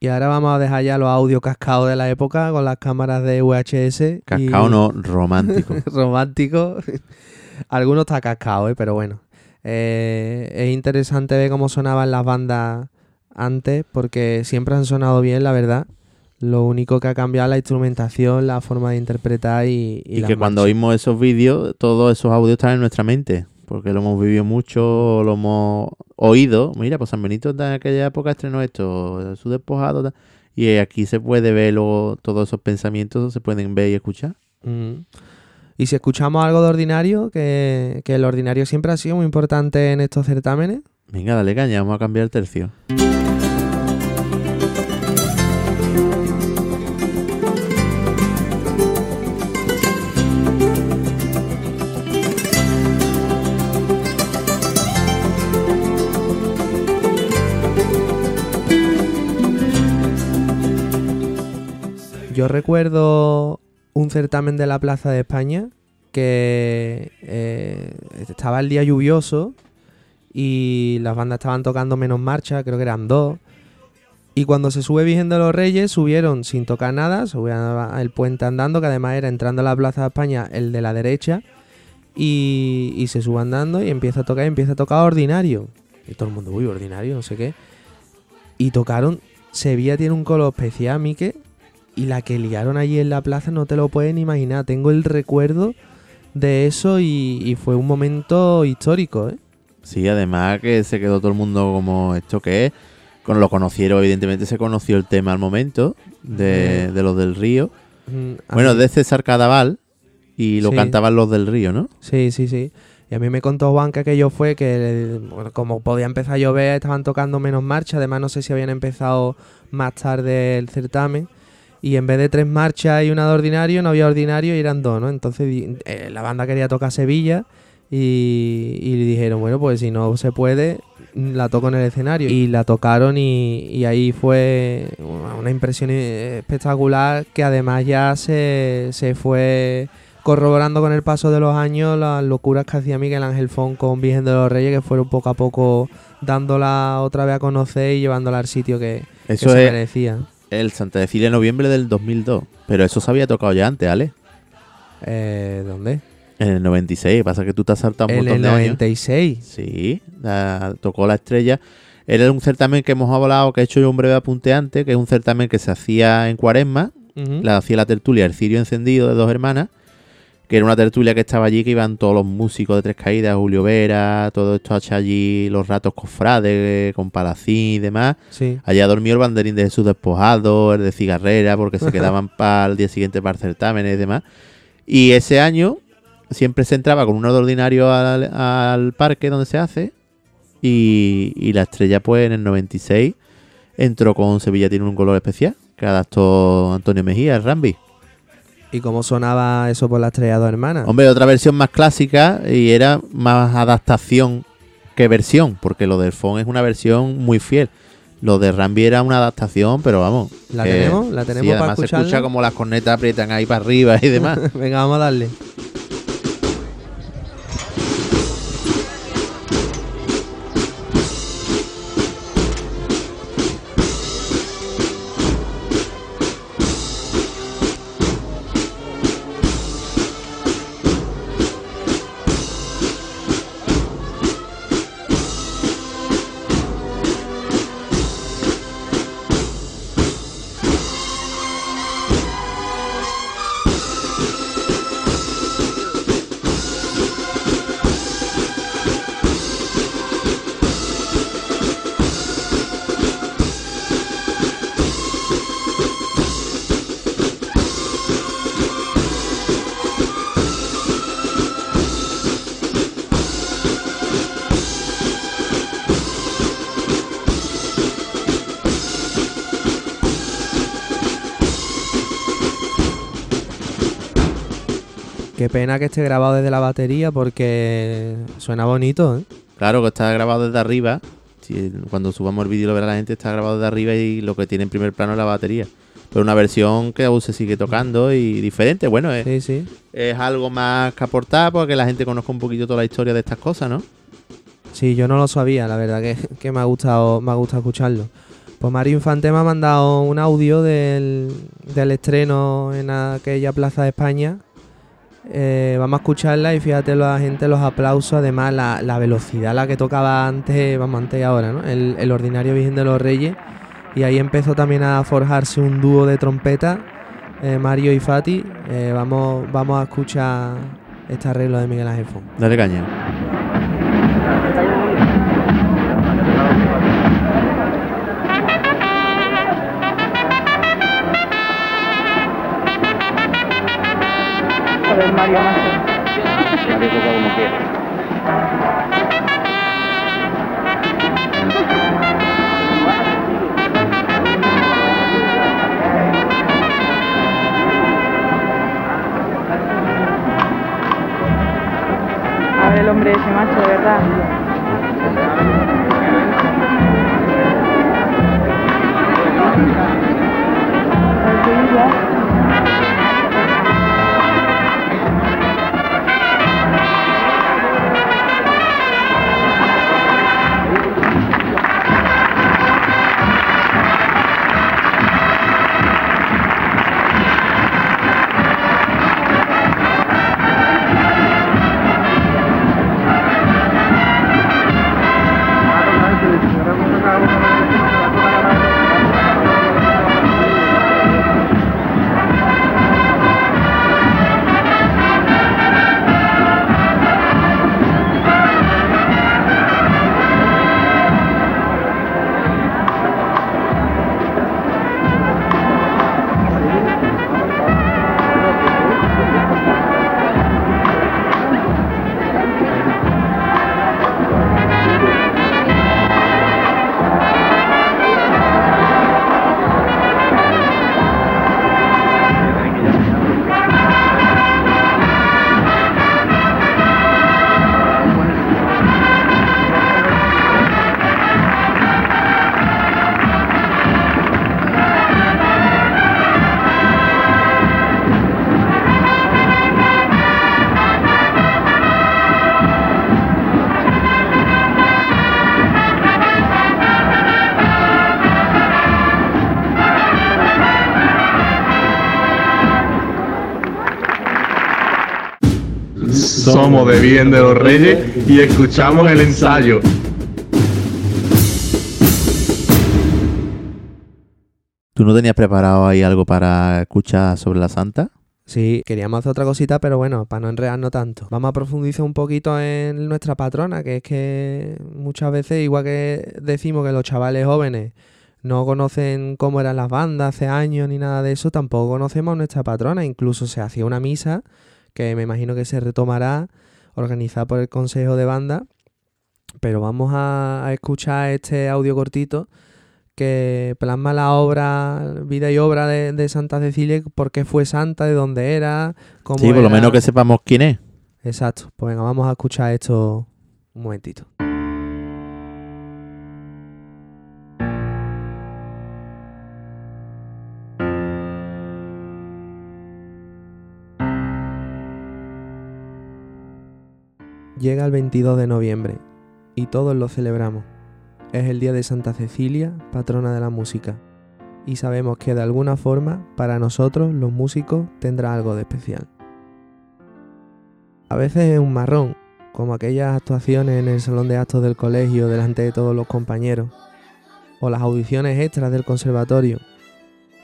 Y ahora vamos a dejar ya los audios cascados de la época con las cámaras de VHS. y- Cascao no, romántico. *laughs* romántico. Algunos está cascado, ¿eh? pero bueno. Eh, es interesante ver cómo sonaban las bandas antes, porque siempre han sonado bien, la verdad. Lo único que ha cambiado es la instrumentación, la forma de interpretar y, y Y que cuando oímos esos vídeos, todos esos audios están en nuestra mente. Porque lo hemos vivido mucho, lo hemos oído. Mira, pues San Benito de aquella época estrenó esto, su despojado. tal. Y aquí se puede ver luego todos esos pensamientos, se pueden ver y escuchar. Mm. Y si escuchamos algo de ordinario, que, que el ordinario siempre ha sido muy importante en estos certámenes. Venga, dale caña, vamos a cambiar el tercio. Yo recuerdo un certamen de la Plaza de España que eh, estaba el día lluvioso y las bandas estaban tocando menos marcha, creo que eran dos. Y cuando se sube Virgen de los Reyes, subieron sin tocar nada, subían el puente andando, que además era entrando a la Plaza de España el de la derecha, y, se sube andando y empieza a tocar, empieza a tocar ordinario. Y todo el mundo, uy, ordinario, no sé qué. Y tocaron, Sevilla tiene un color especial, Mique, y la que liaron allí en la plaza no te lo pueden imaginar. Tengo el recuerdo de eso y, y fue un momento histórico, ¿eh? Sí, además que se quedó todo el mundo como esto que es. Con lo conocieron, evidentemente se conoció el tema al momento de, de los del río. Mm, Bueno, mí- de César Cadaval y lo Sí. cantaban los del río, ¿no? Sí, sí, sí. Y a mí me contó Juan que aquello fue que, bueno, como podía empezar a llover, estaban tocando menos marcha. Además, no sé si habían empezado más tarde el certamen. Y en vez de tres marchas y una de ordinario, no había ordinario y eran dos, ¿no? Entonces eh, la banda quería tocar Sevilla y, y le dijeron, bueno, pues si no se puede, la toco en el escenario. Y la tocaron y, y ahí fue una- impresión espectacular que además ya se, se fue corroborando con el paso de los años las locuras que hacía Miguel Ángel Fon con Virgen de los Reyes, que fueron poco a poco dándola otra vez a conocer y llevándola al sitio que, se es merecía. El Santa Cecilia en noviembre del 2002. Pero eso se había tocado ya antes, ¿ale? Eh, ¿Dónde? En el 96. Pasa que tú te has saltado un En montón el de años. 96. Sí, la- tocó la estrella. Era un certamen que hemos hablado, que he hecho yo un breve apunte antes, que es un certamen que se hacía en cuaresma. La hacía la tertulia El Cirio Encendido de dos hermanas. Que era una tertulia que estaba allí, que iban todos los músicos de Tres Caídas, Julio Vera, todo esto hecho allí, los ratos cofrades, con Palacín y demás. Sí. Allá dormió el banderín de Jesús Despojado, el de Cigarrera, porque se *laughs* quedaban para el día siguiente para certámenes y demás. Y ese año siempre se entraba con uno de ordinario al, al parque donde se hace. Y, y la estrella, pues en el 96, entró con Sevilla Tiene un color especial, que adaptó Antonio Mejía, el Rambi. ¿Y cómo sonaba eso por las tres dos hermanas? Hombre, otra versión más clásica y era más adaptación que versión, porque lo del Fon es una versión muy fiel. Lo de Rambi era una adaptación, pero vamos. ¿La tenemos? ¿La tenemos sí, para además se escucha como las cornetas aprietan ahí para arriba y demás. *laughs* Venga, vamos a darle. Pena que esté grabado desde la batería porque suena bonito, ¿eh? Claro que está grabado desde arriba. Cuando subamos el vídeo lo verá la gente, está grabado desde arriba y lo que tiene en primer plano es la batería. Pero una versión que aún se sigue tocando y diferente. Bueno, es, Sí, sí. es algo más que aportar porque la gente conozca un poquito toda la historia de estas cosas, ¿no? Sí, yo no lo sabía, la verdad que, que me ha gustado, me ha gustado escucharlo. Pues Mario Infante me ha mandado un audio del, del estreno en aquella Plaza de España. Eh, vamos a escucharla y fíjate la gente, los aplausos, además la, la velocidad a la que tocaba antes, vamos antes y ahora, ¿no? El, el ordinario Virgen de los Reyes. Y ahí empezó también a forjarse un dúo de trompeta, eh, Mario y Fati. Eh, vamos, vamos a escuchar este arreglo de Miguel Ángel Fon. Dale caña. Joder, Mario, el hombre ese macho, de verdad. Somos de Bien de los Reyes y escuchamos el ensayo. ¿Tú no tenías preparado ahí algo para escuchar sobre la santa? Sí, queríamos hacer otra cosita, pero bueno, para no enredarnos tanto. Vamos a profundizar un poquito en nuestra patrona, que es que muchas veces, igual que decimos que los chavales jóvenes no conocen cómo eran las bandas hace años ni nada de eso, tampoco conocemos a nuestra patrona. Incluso se hacía una misa, que me imagino que se retomará, organizada por el Consejo de Banda. Pero vamos a, a escuchar este audio cortito que plasma la obra, vida y obra de, de Santa Cecilia, por qué fue santa, de dónde era, cómo Sí, por lo menos que sepamos quién es. Exacto. Pues venga, vamos a escuchar esto un momentito. Llega el 22 de noviembre y todos lo celebramos. Es el día de Santa Cecilia, patrona de la música, y sabemos que de alguna forma para nosotros los músicos tendrá algo de especial. A veces es un marrón, como aquellas actuaciones en el salón de actos del colegio delante de todos los compañeros, o las audiciones extras del conservatorio.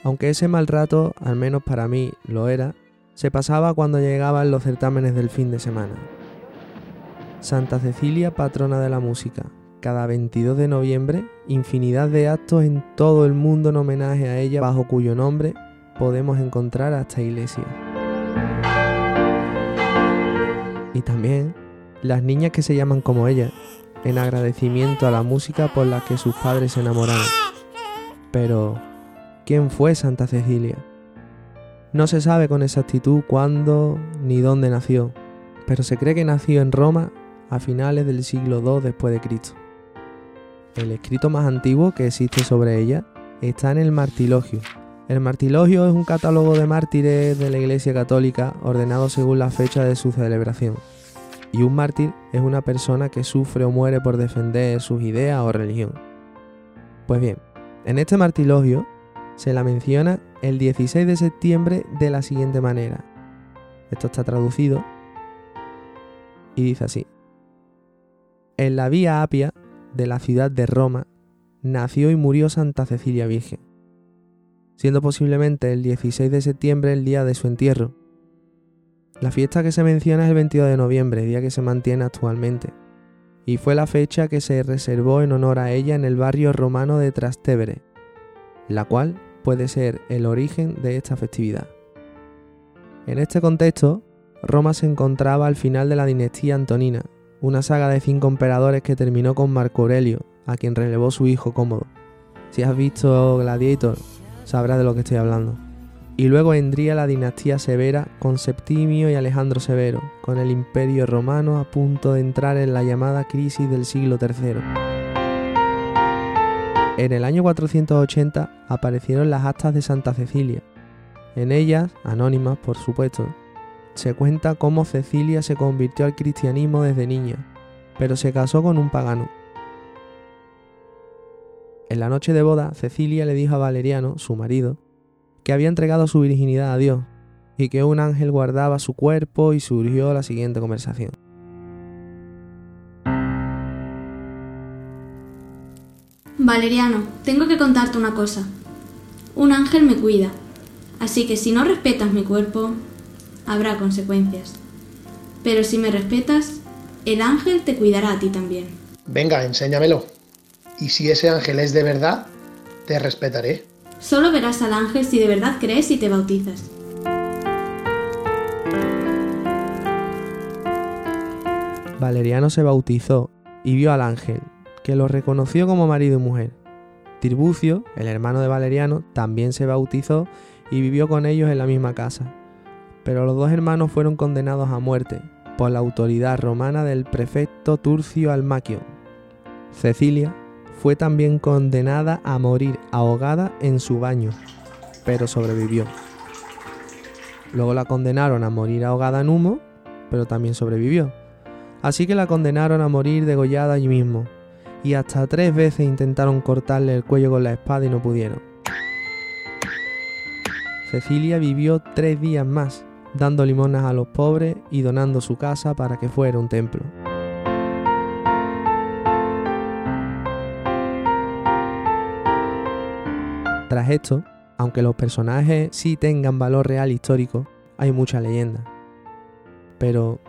Aunque ese mal rato, al menos para mí, lo era, se pasaba cuando llegaban los certámenes del fin de semana. Santa Cecilia, patrona de la música. Cada 22 de noviembre, infinidad de actos en todo el mundo en homenaje a ella, bajo cuyo nombre podemos encontrar hasta iglesias. Y también las niñas que se llaman como ella, en agradecimiento a la música por la que sus padres se enamoraron. Pero, ¿quién fue Santa Cecilia? No se sabe con exactitud cuándo ni dónde nació, pero se cree que nació en Roma a finales del siglo II después de Cristo. El escrito más antiguo que existe sobre ella está en el Martilogio, El martilogio es un catálogo de mártires de la Iglesia Católica ordenado según la fecha de su celebración. Y un mártir es una persona que sufre o muere por defender sus ideas o religión. Pues bien, en este martilogio se la menciona el 16 de septiembre de la siguiente manera. Esto está traducido y dice así. En la vía Apia de la ciudad de Roma nació y murió Santa Cecilia Virgen, siendo posiblemente el 16 de septiembre el día de su entierro. La fiesta que se menciona es el 22 de noviembre, día que se mantiene actualmente, y fue la fecha que se reservó en honor a ella en el barrio romano de Trastevere, la cual puede ser el origen de esta festividad. En este contexto, Roma se encontraba al final de la dinastía antonina, una saga de cinco emperadores que terminó con Marco Aurelio, a quien relevó su hijo Cómodo. Si has visto Gladiator, sabrás de lo que estoy hablando. Y luego vendría la dinastía severa con Septimio y Alejandro Severo, con el imperio romano a punto de entrar en la llamada crisis del siglo III. En el año 480 aparecieron las actas de Santa Cecilia. En ellas, anónimas por supuesto, se cuenta cómo Cecilia se convirtió al cristianismo desde niña, pero se casó con un pagano. En la noche de boda, Cecilia le dijo a Valeriano, su marido, que había entregado su virginidad a Dios y que un ángel guardaba su cuerpo y surgió la siguiente conversación. Valeriano, tengo que contarte una cosa. Un ángel me cuida, así que si no respetas mi cuerpo, habrá consecuencias. Pero si me respetas, el ángel te cuidará a ti también. Venga, enséñamelo. Y si ese ángel es de verdad, te respetaré. Solo verás al ángel si de verdad crees y te bautizas. Valeriano se bautizó y vio al ángel, que lo reconoció como marido y mujer. Tirbucio, el hermano de Valeriano, también se bautizó y vivió con ellos en la misma casa. Pero los dos hermanos fueron condenados a muerte por la autoridad romana del prefecto Turcio Almaquio. Cecilia fue también condenada a morir ahogada en su baño, pero sobrevivió. Luego la condenaron a morir ahogada en humo, pero también sobrevivió. Así que la condenaron a morir degollada allí mismo, y hasta tres veces intentaron cortarle el cuello con la espada y no pudieron. Cecilia vivió tres días más, dando limonas a los pobres y donando su casa para que fuera un templo. Tras esto, aunque los personajes sí tengan valor real histórico, hay mucha leyenda. Pero,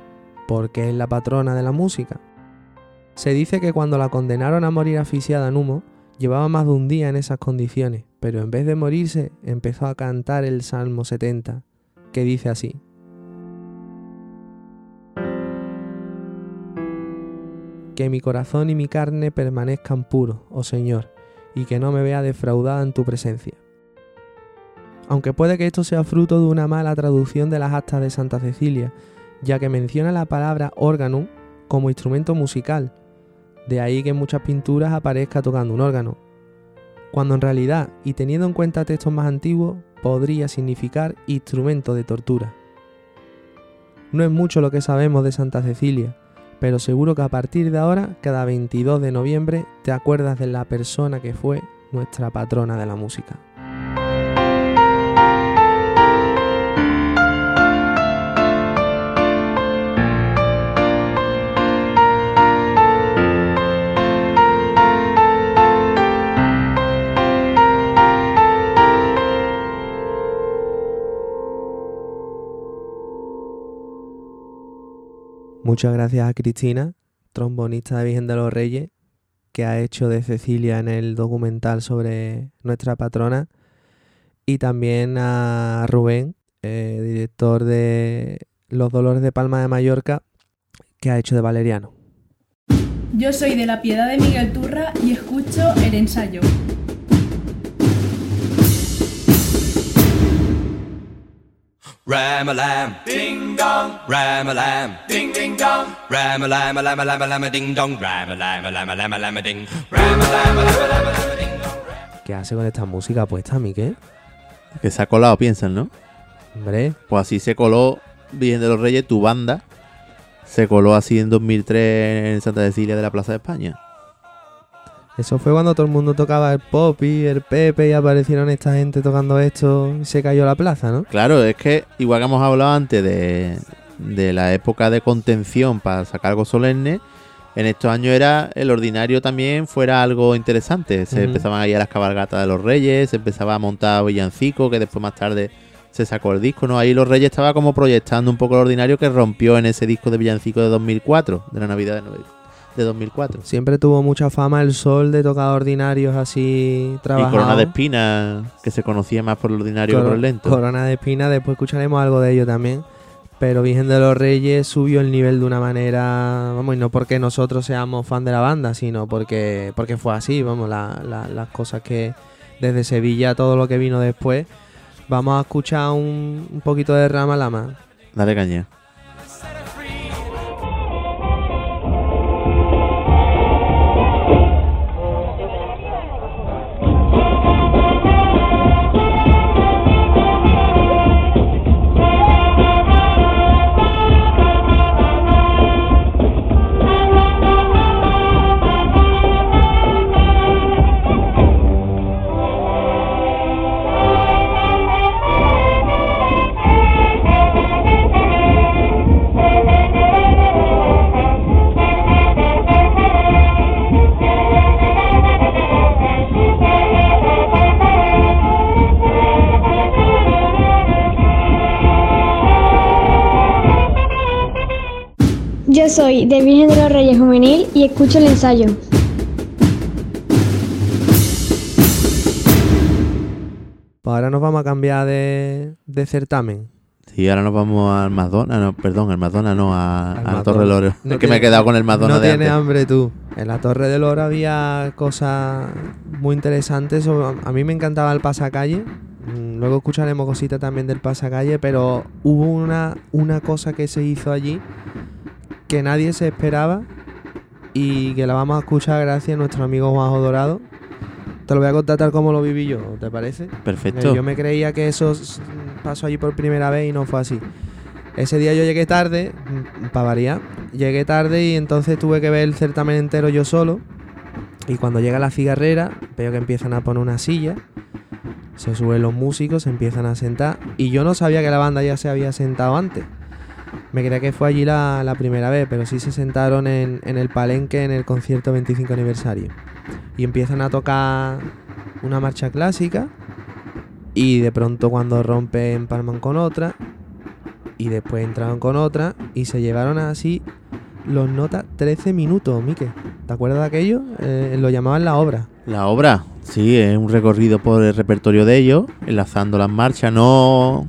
¿por qué es la patrona de la música? Se dice que cuando la condenaron a morir asfixiada en humo, llevaba más de un día en esas condiciones, pero en vez de morirse empezó a cantar el Salmo 70, que dice así. Que mi corazón y mi carne permanezcan puros, oh Señor, y que no me vea defraudada en tu presencia. Aunque puede que esto sea fruto de una mala traducción de las actas de Santa Cecilia, ya que menciona la palabra órgano como instrumento musical, de ahí que en muchas pinturas aparezca tocando un órgano, cuando en realidad, y teniendo en cuenta textos más antiguos, podría significar instrumento de tortura. No es mucho lo que sabemos de Santa Cecilia, pero seguro que a partir de ahora, cada 22 de noviembre, te acuerdas de la persona que fue nuestra patrona de la música. Muchas gracias a Cristina, trombonista de Virgen de los Reyes, que ha hecho de Cecilia en el documental sobre nuestra patrona. Y también a Rubén, eh, director de Los Dolores de Palma de Mallorca, que ha hecho de Valeriano. Yo soy de la Piedad de Miguel Turra y escucho el ensayo. Ram-a-lam, ding dong, ram-a-lam, ding ding dong, ram-a-lam, lam lam lam ding dong, ram-a-lam, lam lam lam ding, ram-a-lam, lam lam lam ding dong. ¿Qué hace con esta música puesta, Miquel? Que se ha colado, piensan, ¿no? Hombre, Pues así se coló Virgen de los Reyes, tu banda. Se coló así en 2003 en Santa Cecilia de la Plaza de España. Eso fue cuando todo el mundo tocaba el pop y el pepe y aparecieron esta gente tocando esto y se cayó la plaza, ¿no? Claro, es que igual que hemos hablado antes de, de la época de contención para sacar algo solemne, en estos años era el ordinario también fuera algo interesante. Se Ujú. empezaban ahí a las cabalgatas de los reyes, se empezaba a montar villancico, que después más tarde se sacó el disco, ¿no? Ahí los reyes estaba como proyectando un poco el ordinario que rompió en ese disco de villancico de 2004, de la Navidad de, nove- de 2004. Siempre tuvo mucha fama el sol de tocar ordinarios así Y trabajados. Corona de Espina, que se conocía más por el ordinario que por el lento. Corona de Espina, después escucharemos algo de ello también. Pero Virgen de los Reyes subió el nivel de una manera, vamos, y no porque nosotros seamos fan de la banda, sino porque, porque fue así, vamos, la- la- las cosas que desde Sevilla, todo lo que vino después. Vamos a escuchar un, un poquito de Rama Lama. Dale caña. Soy de Virgen de los Reyes Juvenil y escucho el ensayo. Pues ahora nos vamos a cambiar de, de certamen. Sí, ahora nos vamos al Madonna, no, perdón, al Madonna no, a, a la. Torre del Oro. No es que me he quedado con el Madonna No de tienes hambre tú. En la Torre del Oro había cosas muy interesantes. A mí me encantaba el pasacalle. Mm, Luego escucharemos cositas también del pasacalle, pero hubo una, una cosa que se hizo allí que nadie se esperaba y que la vamos a escuchar gracias a nuestro amigo Juanjo Dorado. Te lo voy a contar tal como lo viví yo, ¿te parece? Perfecto. Eh, Yo me creía que eso pasó allí por primera vez y no fue así. Ese día yo llegué tarde, para variar, llegué tarde y entonces tuve que ver el certamen entero yo solo. Y cuando llega la cigarrera, veo que empiezan a poner una silla, se suben los músicos, se empiezan a sentar y yo no sabía que la banda ya se había sentado antes. Me creía que fue allí la, la primera vez, pero sí se sentaron en, en el palenque en el concierto 25 aniversario. Y empiezan a tocar una marcha clásica y de pronto cuando rompen palman con otra y después entraron con otra y se llevaron así los notas 13 minutos, Mike. ¿Te acuerdas de aquello? Eh, lo llamaban la obra. La obra, sí, es un recorrido por el repertorio de ellos, enlazando las marchas, no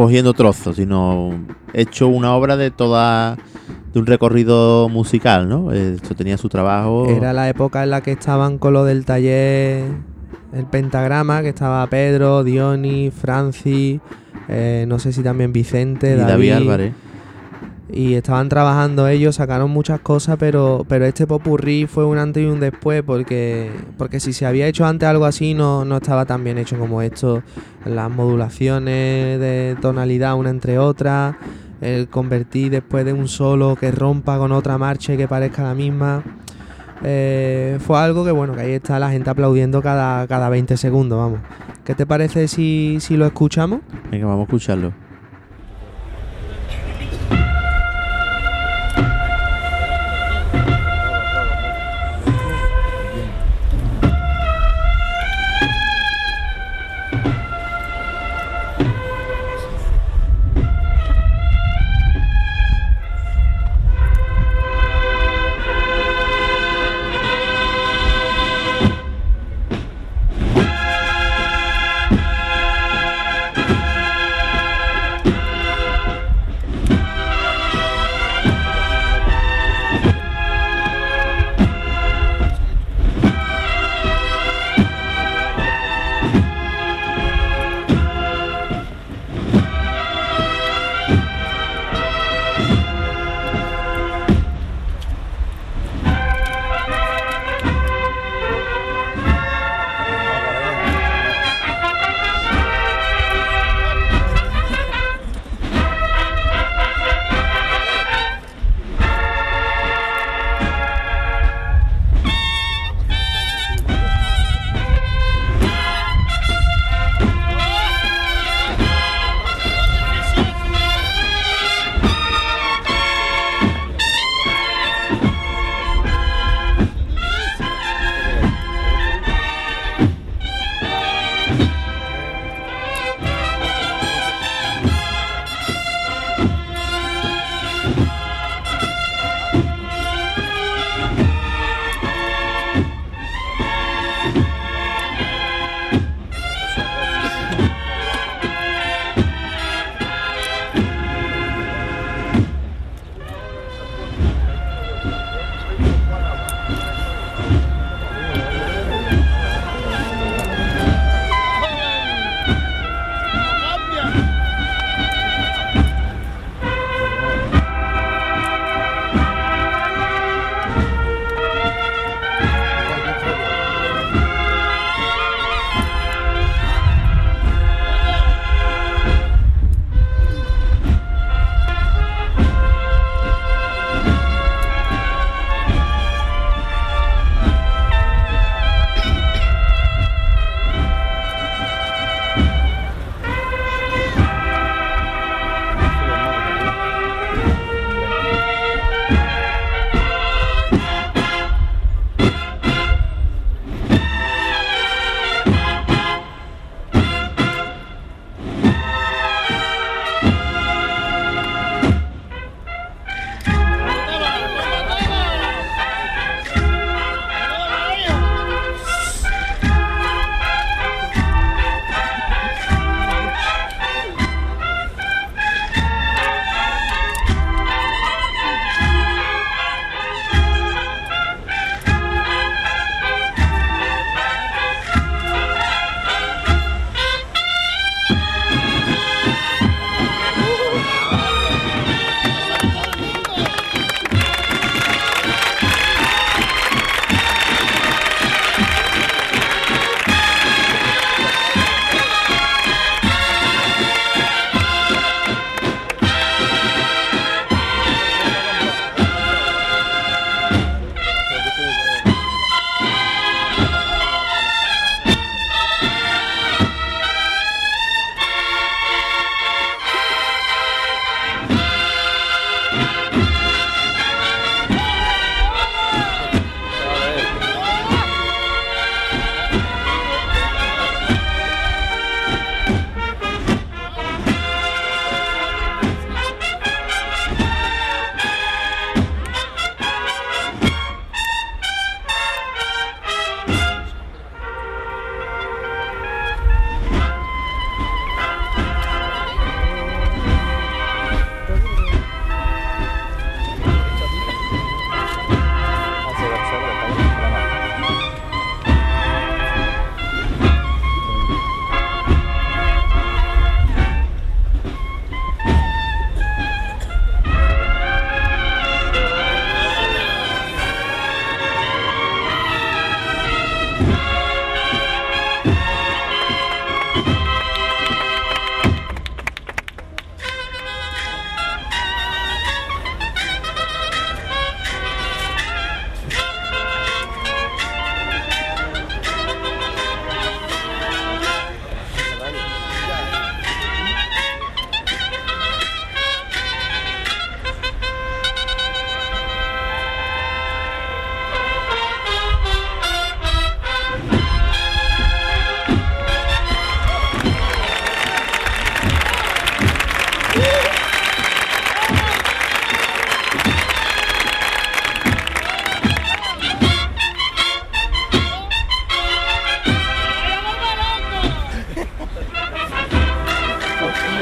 cogiendo trozos, sino hecho una obra de toda de un recorrido musical, ¿no? Esto tenía su trabajo. Era la época en la que estaban con lo del taller el pentagrama, que estaba Pedro, Diony, Francis, eh, no sé si también Vicente, y David Álvarez. Y estaban trabajando ellos, sacaron muchas cosas, pero, pero este popurrí fue un antes y un después, porque, porque si se había hecho antes algo así, no, no estaba tan bien hecho como esto. Las modulaciones de tonalidad una entre otras, el convertir después de un solo que rompa con otra marcha y que parezca la misma. Eh, fue algo que bueno, que ahí está la gente aplaudiendo cada, cada 20 segundos, vamos. ¿Qué te parece si, si lo escuchamos? Venga, vamos a escucharlo.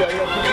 ahí.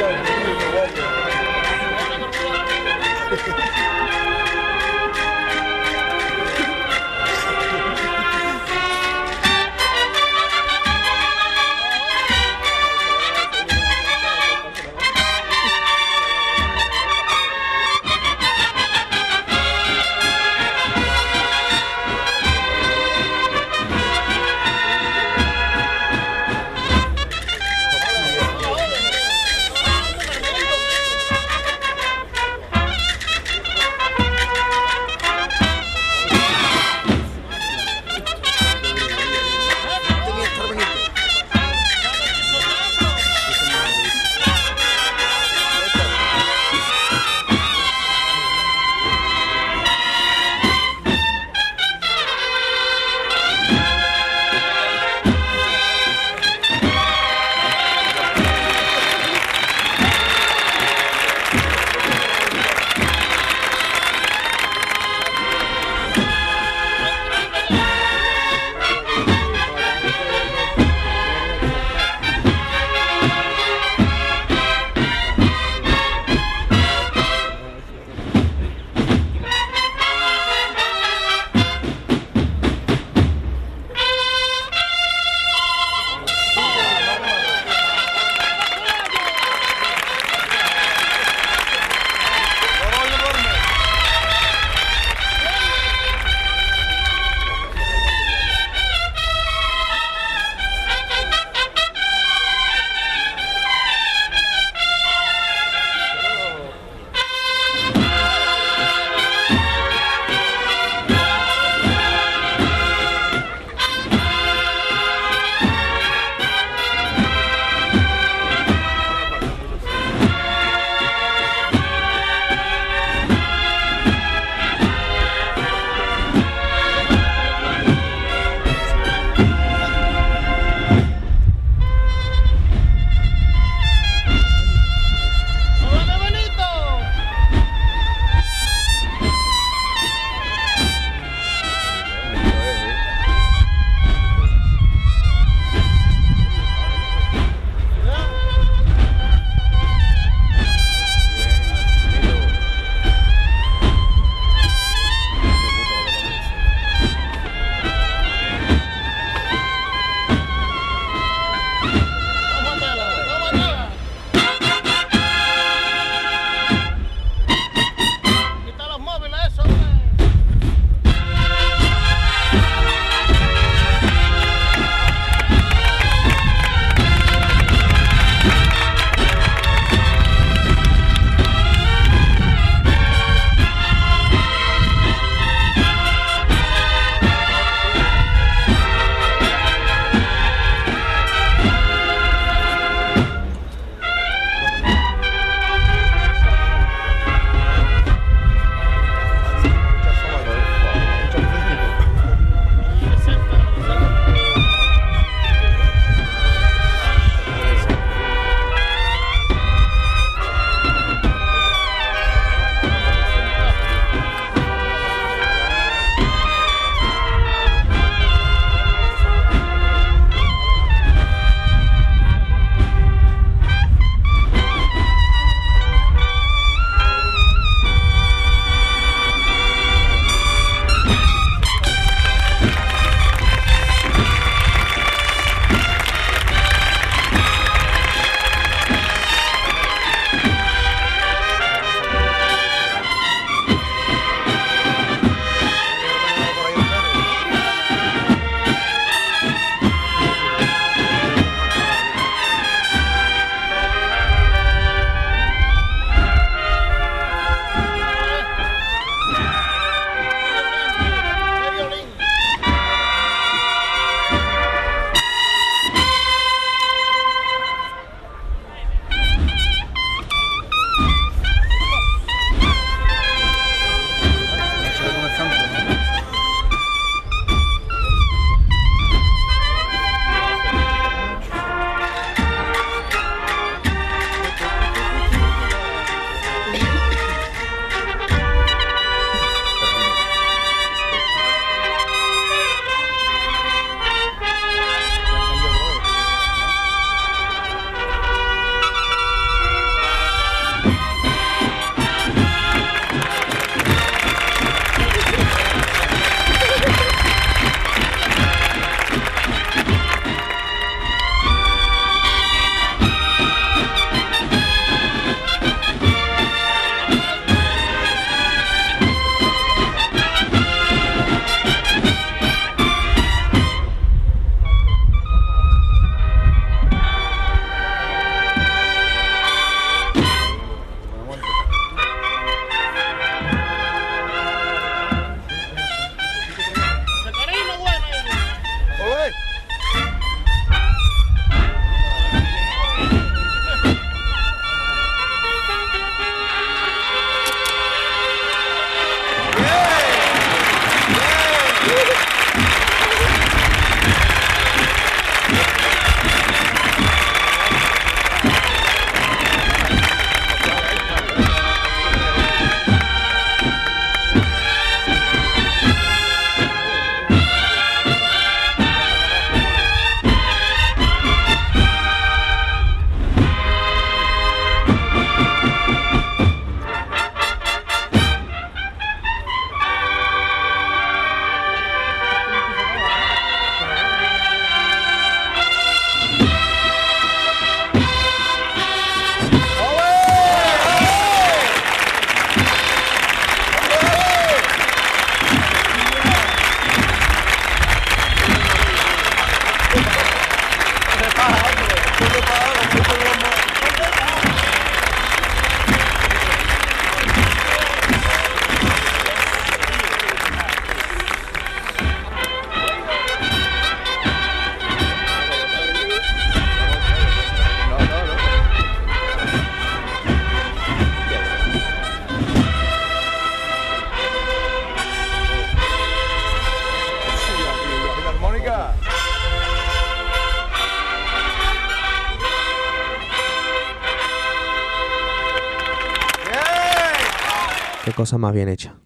Cosa más bien hecha.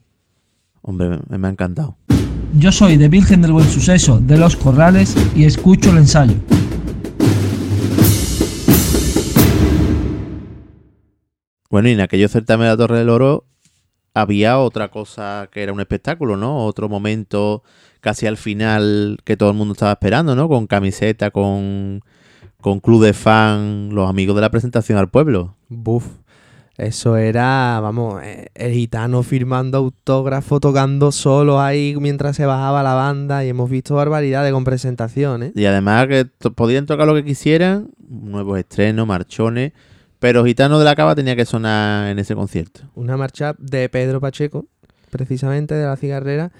Hombre, me, me ha encantado. Yo soy de Virgen del Buen Suceso de Los Corrales y escucho el ensayo. Bueno, y en aquellos certamen de la Torre del Oro había otra cosa que era un espectáculo, ¿no? Otro momento casi al final que todo el mundo estaba esperando, ¿no? Con camiseta, con, con club de fan, los amigos de la presentación al pueblo. Buf. Eso era, vamos, eh, el gitano firmando autógrafo, tocando solo ahí mientras se bajaba la banda y hemos visto barbaridades con presentaciones. Y además que podían tocar lo que quisieran, nuevos estrenos, marchones, pero Gitano de la Cava tenía que sonar en ese concierto. Una marcha de Pedro Pacheco, precisamente de la cigarrera.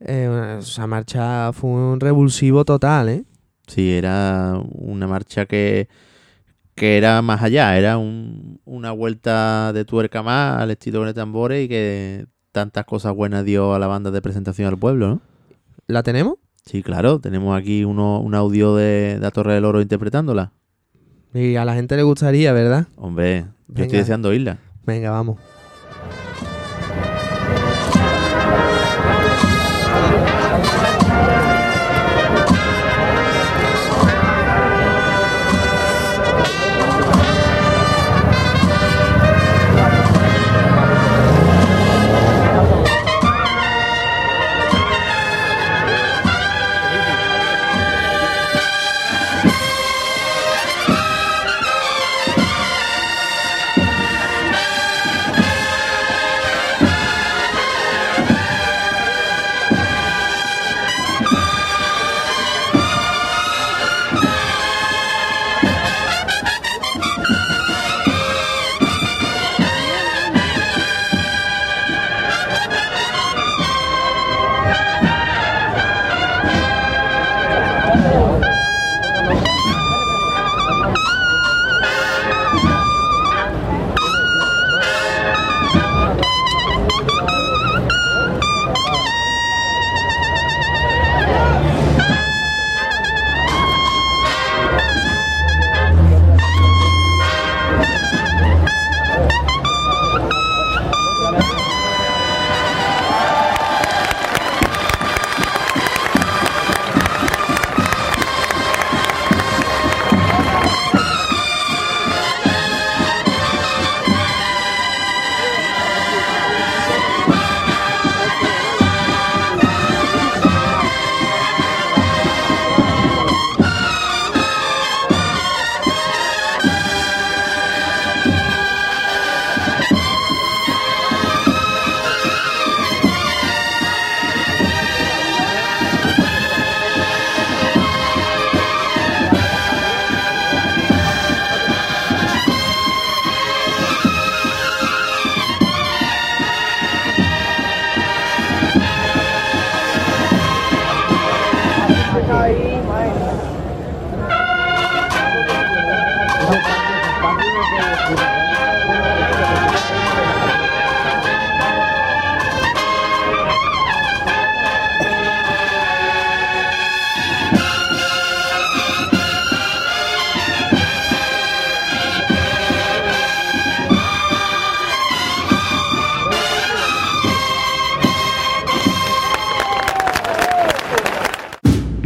Eh, una- esa marcha fue un revulsivo total, ¿eh? Sí, era una marcha que, que era más allá, era un- una vuelta de tuerca más al estilo de tambores y que tantas cosas buenas dio a la banda de presentación al pueblo, ¿no? ¿La tenemos? Sí, claro, tenemos aquí uno, un audio de, de la Torre del Oro interpretándola. Y a la gente le gustaría, ¿verdad? Hombre, yo estoy deseando oírla. Venga, vamos.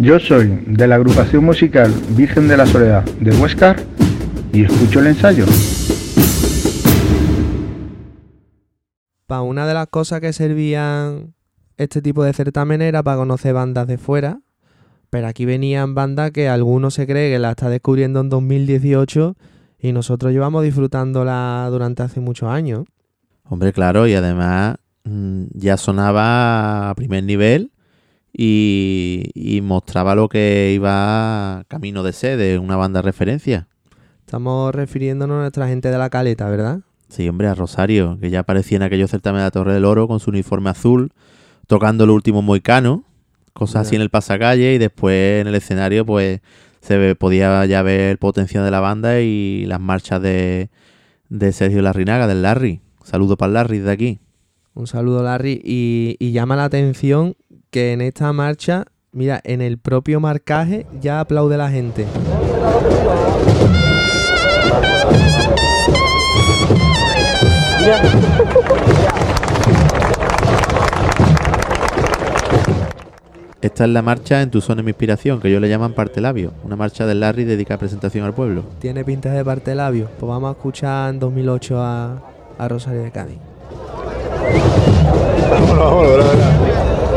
Yo soy de la agrupación musical Virgen de la Soledad de Huescar y escucho el ensayo. Para una de las cosas que servían este tipo de certámenes era para conocer bandas de fuera. Pero aquí venían bandas que alguno se cree que la está descubriendo en 2018 y nosotros llevamos disfrutándola durante hace muchos años. Hombre, claro, y además mm, ya sonaba a primer nivel y, y mostraba lo que iba camino de ser, de una banda de referencia. Estamos refiriéndonos a nuestra gente de la caleta, ¿verdad? Sí, hombre, a Rosario, que ya aparecía en aquellos certámenes de la Torre del Oro con su uniforme azul, tocando el último moicano, cosas así en el pasacalle, y después en el escenario, pues se podía ya ver el potencial de la banda y las marchas de, de Sergio Larrinaga, del Larry. Saludo para el Larry de aquí. Un saludo, Larry. Y, y llama la atención que en esta marcha, mira, en el propio marcaje ya aplaude la gente. Esta es la marcha en tu zona de mi inspiración, que yo le llaman parte labio. Una marcha del Larry dedicada a presentación al pueblo. Tiene pinta de parte labio. Pues vamos a escuchar en 2008 a, a Rosario de Cádiz. Vámonos, vámonos, de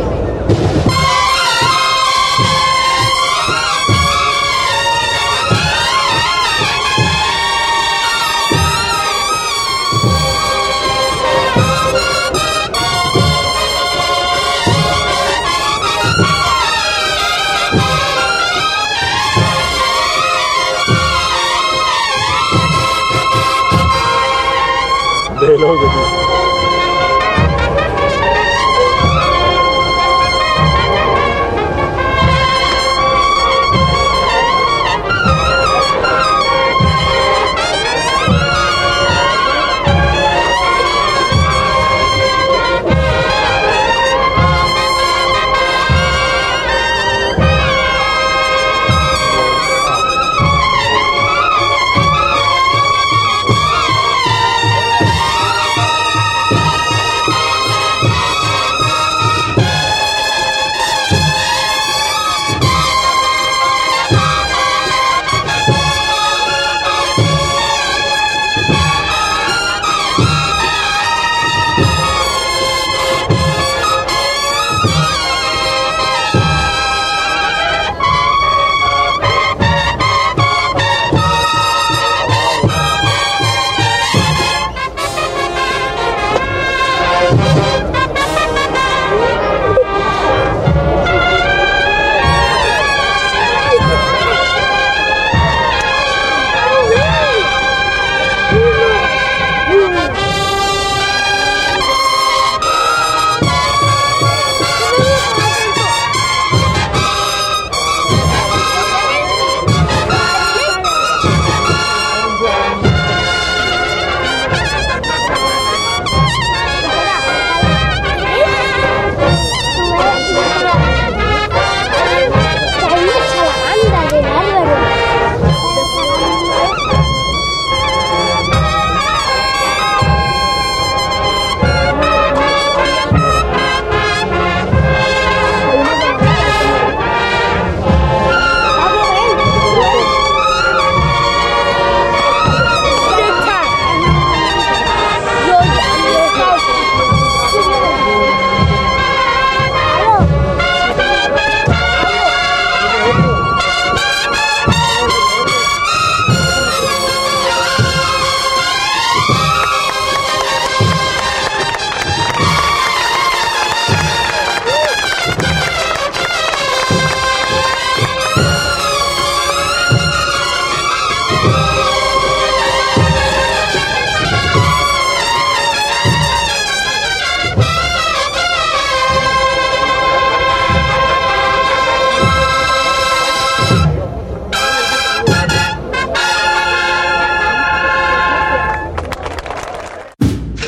verdad.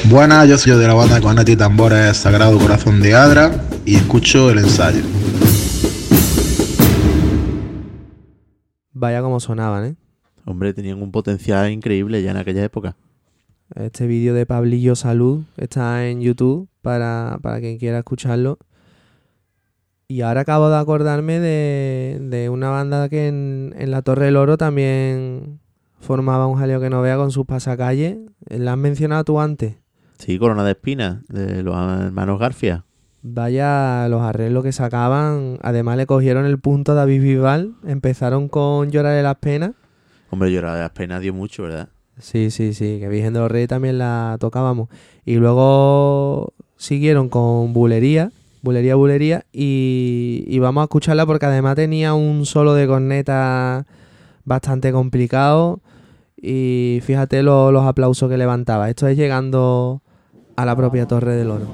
Buenas, yo soy de la banda Cornet y Tambores Sagrado Corazón de Adra y escucho el ensayo. Vaya como sonaban, ¿eh? Hombre, tenían un potencial increíble ya en aquella época. Este vídeo de Pablillo Salud está en YouTube para, para quien quiera escucharlo. Y ahora acabo de acordarme de, de una banda que en, en la Torre del Oro también formaba un jaleo que no vea con sus pasacalles. ¿La has mencionado tú antes? Sí, Corona de Espinas, de los hermanos Garfia. Vaya los arreglos que sacaban. Además le cogieron el punto a David Bisbal. Empezaron con Llorar de las Penas. Hombre, Llorar de las Penas dio mucho, ¿verdad? Sí, sí, sí. Que Virgen de los Reyes también la tocábamos. Y luego siguieron con Bulería. Bulería, Bulería. Y, y vamos a escucharla porque además tenía un solo de corneta bastante complicado. Y fíjate lo- los aplausos que levantaba. Esto es llegando a la propia Torre del Oro.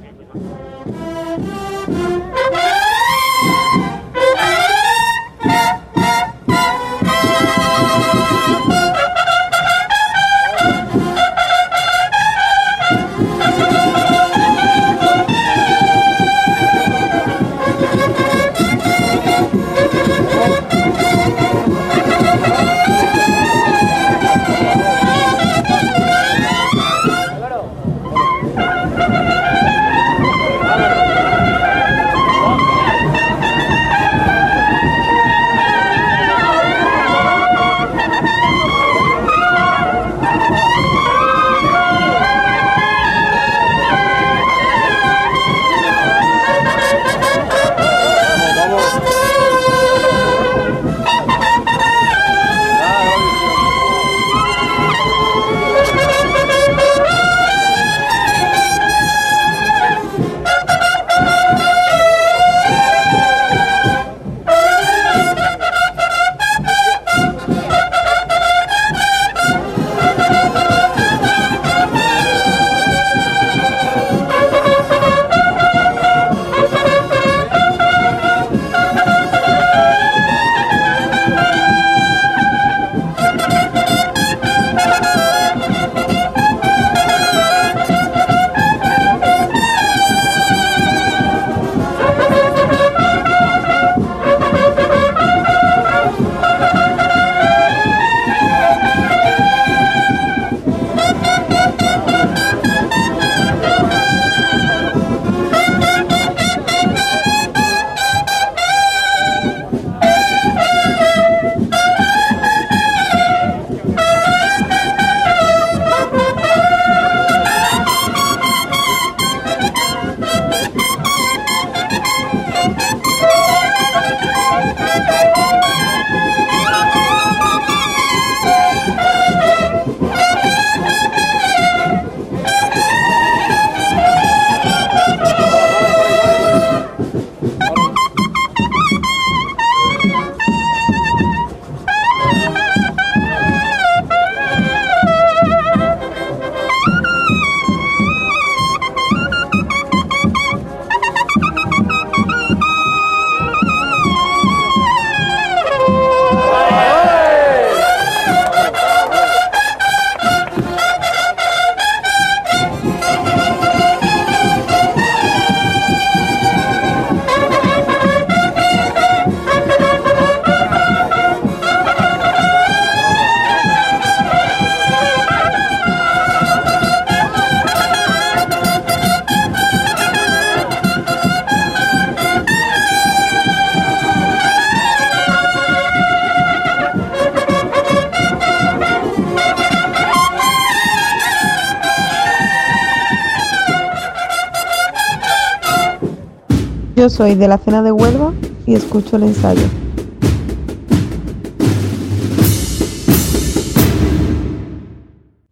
Yo soy de la cena de Huelva y escucho el ensayo.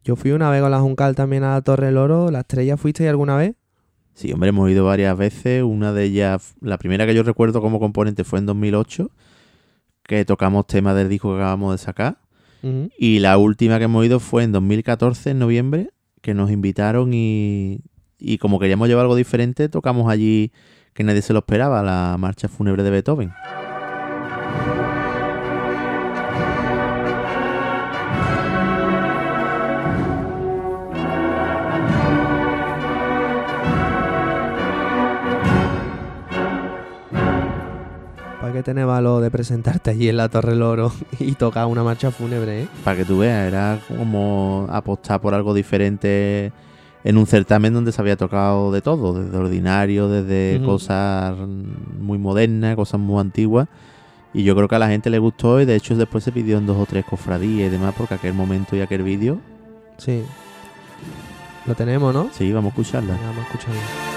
Yo fui una vez con la Juncal también a la Torre del Oro. ¿La estrella fuiste alguna vez? Sí, hombre, hemos ido varias veces. Una de ellas, la primera que yo recuerdo como componente fue en 2008, que tocamos temas del disco que acabamos de sacar. Y la última que hemos ido fue en 2014, en noviembre, que nos invitaron y, y como queríamos llevar algo diferente, tocamos allí que nadie se lo esperaba, la marcha fúnebre de Beethoven. ¿Para qué tenés valor de presentarte allí en la Torre del Oro *laughs* y tocar una marcha fúnebre, eh? Para que tú veas, era como apostar por algo diferente en un certamen donde se había tocado de todo, desde ordinario, desde cosas muy modernas, cosas muy antiguas. Y yo creo que a la gente le gustó y de hecho después se pidió en dos o tres cofradías y demás porque aquel momento y aquel vídeo. Sí. Lo tenemos, ¿no? Sí, vamos a escucharla. Vamos a escucharlo.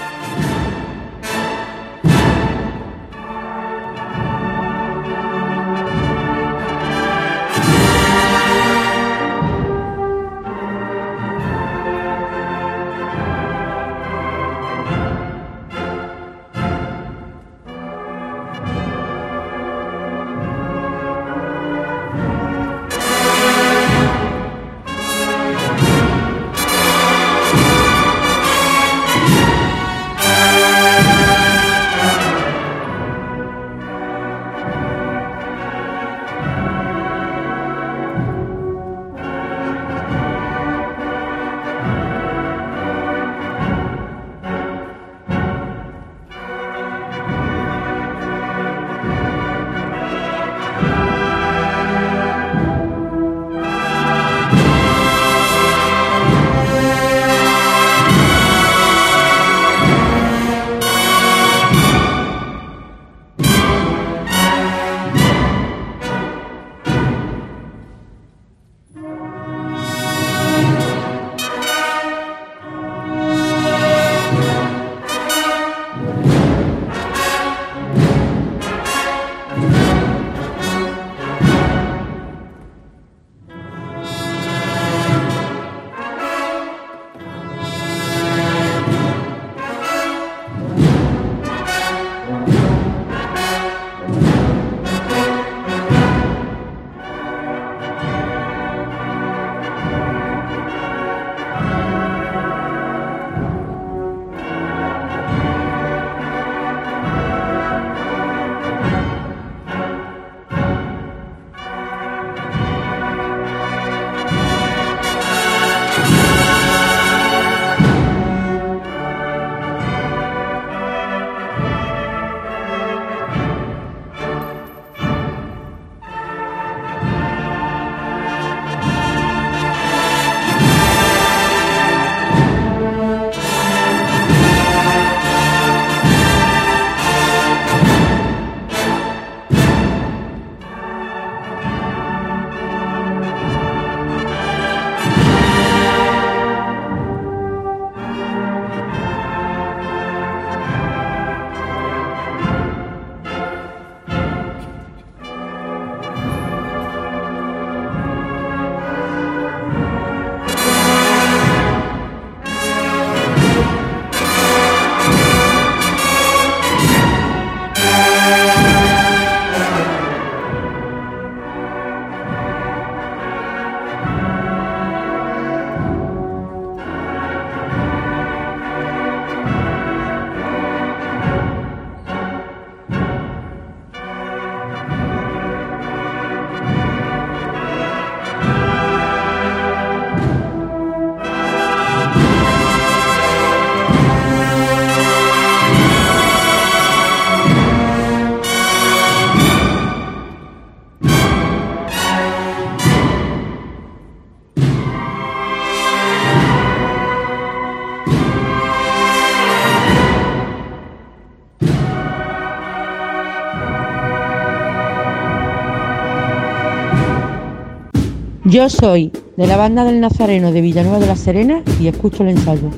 Yo soy de la banda del Nazareno de Villanueva de la Serena y escucho el ensayo.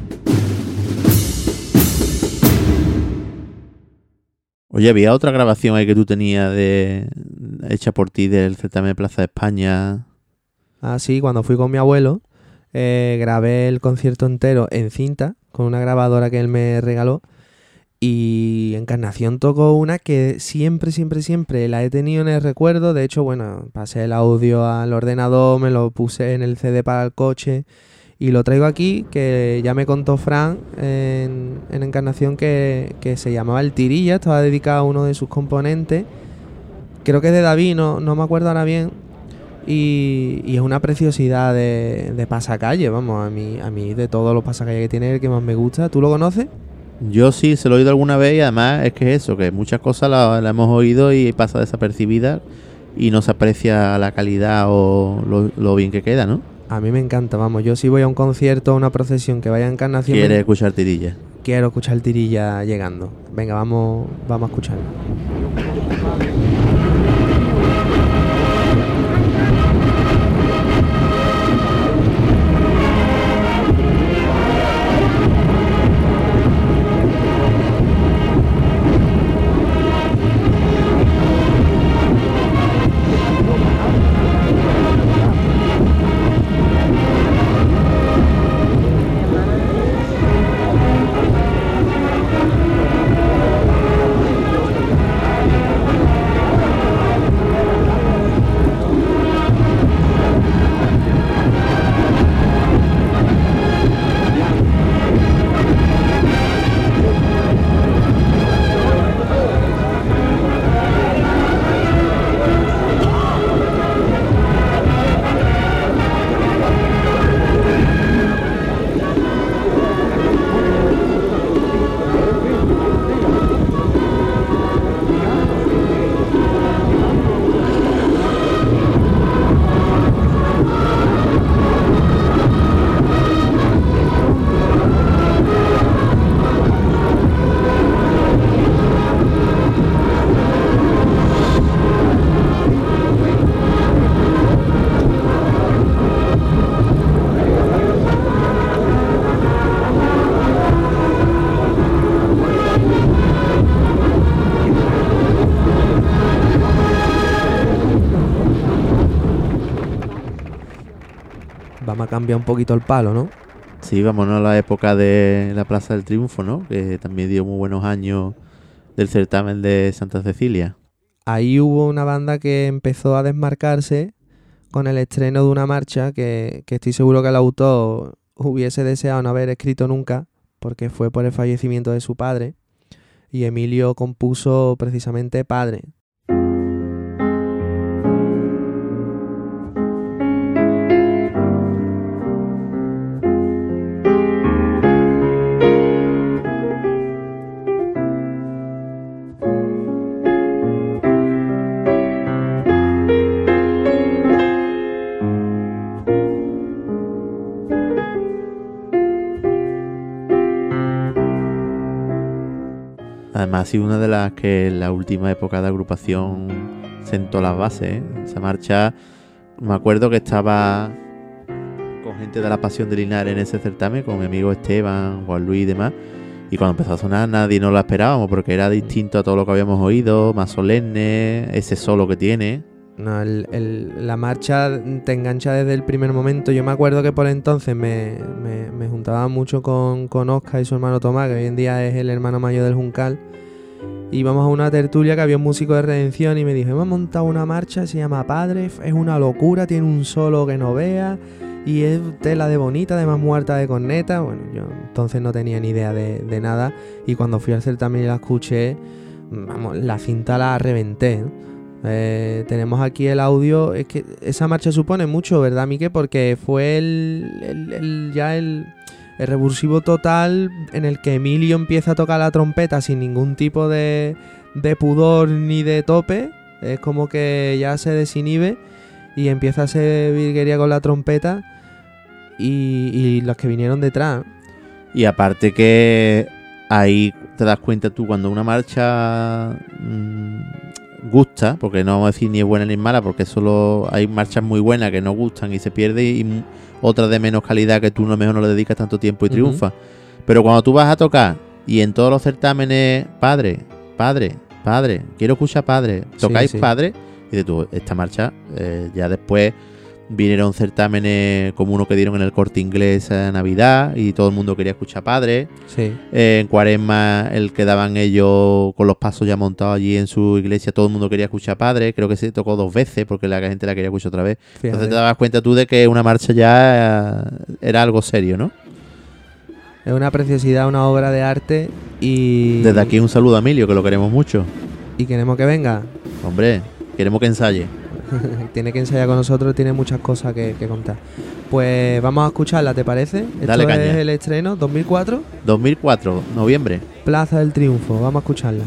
Oye, había otra grabación ahí que tú tenías de hecha por ti del certamen de Plaza de España. Ah, sí, cuando fui con mi abuelo, eh, grabé el concierto entero en cinta con una grabadora que él me regaló. Y Encarnación tocó una que siempre, siempre, siempre la he tenido en el recuerdo. De hecho, bueno, pasé el audio al ordenador, me lo puse en el CD para el coche y lo traigo aquí, que ya me contó Fran en, en Encarnación que, que se llamaba El Tirilla, estaba dedicado a uno de sus componentes. Creo que es de David, no, no me acuerdo ahora bien. Y, y es una preciosidad de, de pasacalle, vamos, a mí, a mí de todos los pasacalles que tiene el que más me gusta. ¿Tú lo conoces? Yo sí, se lo he oído alguna vez y además es que es eso, que muchas cosas las la hemos oído y pasa desapercibida y no se aprecia la calidad o lo, lo bien que queda, ¿no? A mí me encanta, vamos, yo si voy a un concierto o una procesión que vaya a Encarnación... Quiere me- escuchar tirilla. Quiero escuchar tirilla llegando. Venga, vamos, vamos a escucharlo. Vamos a cambiar un poquito el palo, ¿no? Sí, vámonos a la época de la Plaza del Triunfo, ¿no? Que también dio muy buenos años del certamen de Santa Cecilia. Ahí hubo una banda que empezó a desmarcarse con el estreno de una marcha que, que estoy seguro que el autor hubiese deseado no haber escrito nunca, porque fue por el fallecimiento de su padre. Y Emilio compuso precisamente Padre. Además, ha sido una de las que en la última época de agrupación sentó las bases. ¿eh? Esa marcha, me acuerdo que estaba con gente de la Pasión de Linares en ese certamen, con mi amigo Esteban, Juan Luis y demás. Y cuando empezó a sonar nadie nos la esperábamos porque era distinto a todo lo que habíamos oído, más solemne, ese solo que tiene. No, el- la marcha te engancha desde el primer momento. Yo me acuerdo que por entonces me, me- me juntaba mucho con, con Oscar y su hermano Tomás, que hoy en día es el hermano mayor del Juncal. Íbamos a una tertulia que había un músico de redención y me dijo, hemos montado una marcha, se llama Padre, es una locura, tiene un solo que no vea y es tela de bonita, además muerta de corneta. Bueno, yo entonces no tenía ni idea de, nada y cuando fui al certamen y la escuché, vamos, la cinta la reventé. Eh, tenemos aquí el audio. Es que esa marcha supone mucho, ¿verdad, Mike? Porque fue el- el- ya el, el revulsivo total en el que Emilio empieza a tocar la trompeta sin ningún tipo de, de pudor ni de tope. Es como que ya se desinhibe y empieza a hacer virguería con la trompeta. Y, y los que vinieron detrás. Y aparte que ahí te das cuenta tú cuando una marcha mm, gusta, porque no vamos a decir ni es buena ni es mala, porque solo hay marchas muy buenas que no gustan y se pierde y otras de menos calidad que tú no mejor no le dedicas tanto tiempo y triunfa. Pero cuando tú vas a tocar y en todos los certámenes, padre, padre, padre, quiero escuchar padre, tocáis sí. padre. Y de tú, esta marcha, eh, ya después vinieron certámenes como uno que dieron en el corte inglés a Navidad y todo el mundo quería escuchar padre. Sí. Eh, en Cuaresma, el que daban ellos con los pasos ya montados allí en su iglesia, todo el mundo quería escuchar padre. Creo que se tocó dos veces porque la gente la quería escuchar otra vez. Fíjate. Entonces te dabas cuenta tú de que una marcha ya eh, era algo serio, ¿no? Es una preciosidad, una obra de arte y... Desde aquí un saludo a Emilio, que lo queremos mucho. Y queremos que venga. Hombre, queremos que ensaye. *laughs* tiene que ensayar con nosotros, tiene muchas cosas que, que contar. Pues vamos a escucharla, ¿te parece? Dale Esto caña. es el estreno, 2004, 2004, noviembre. Plaza del Triunfo. Vamos a escucharla.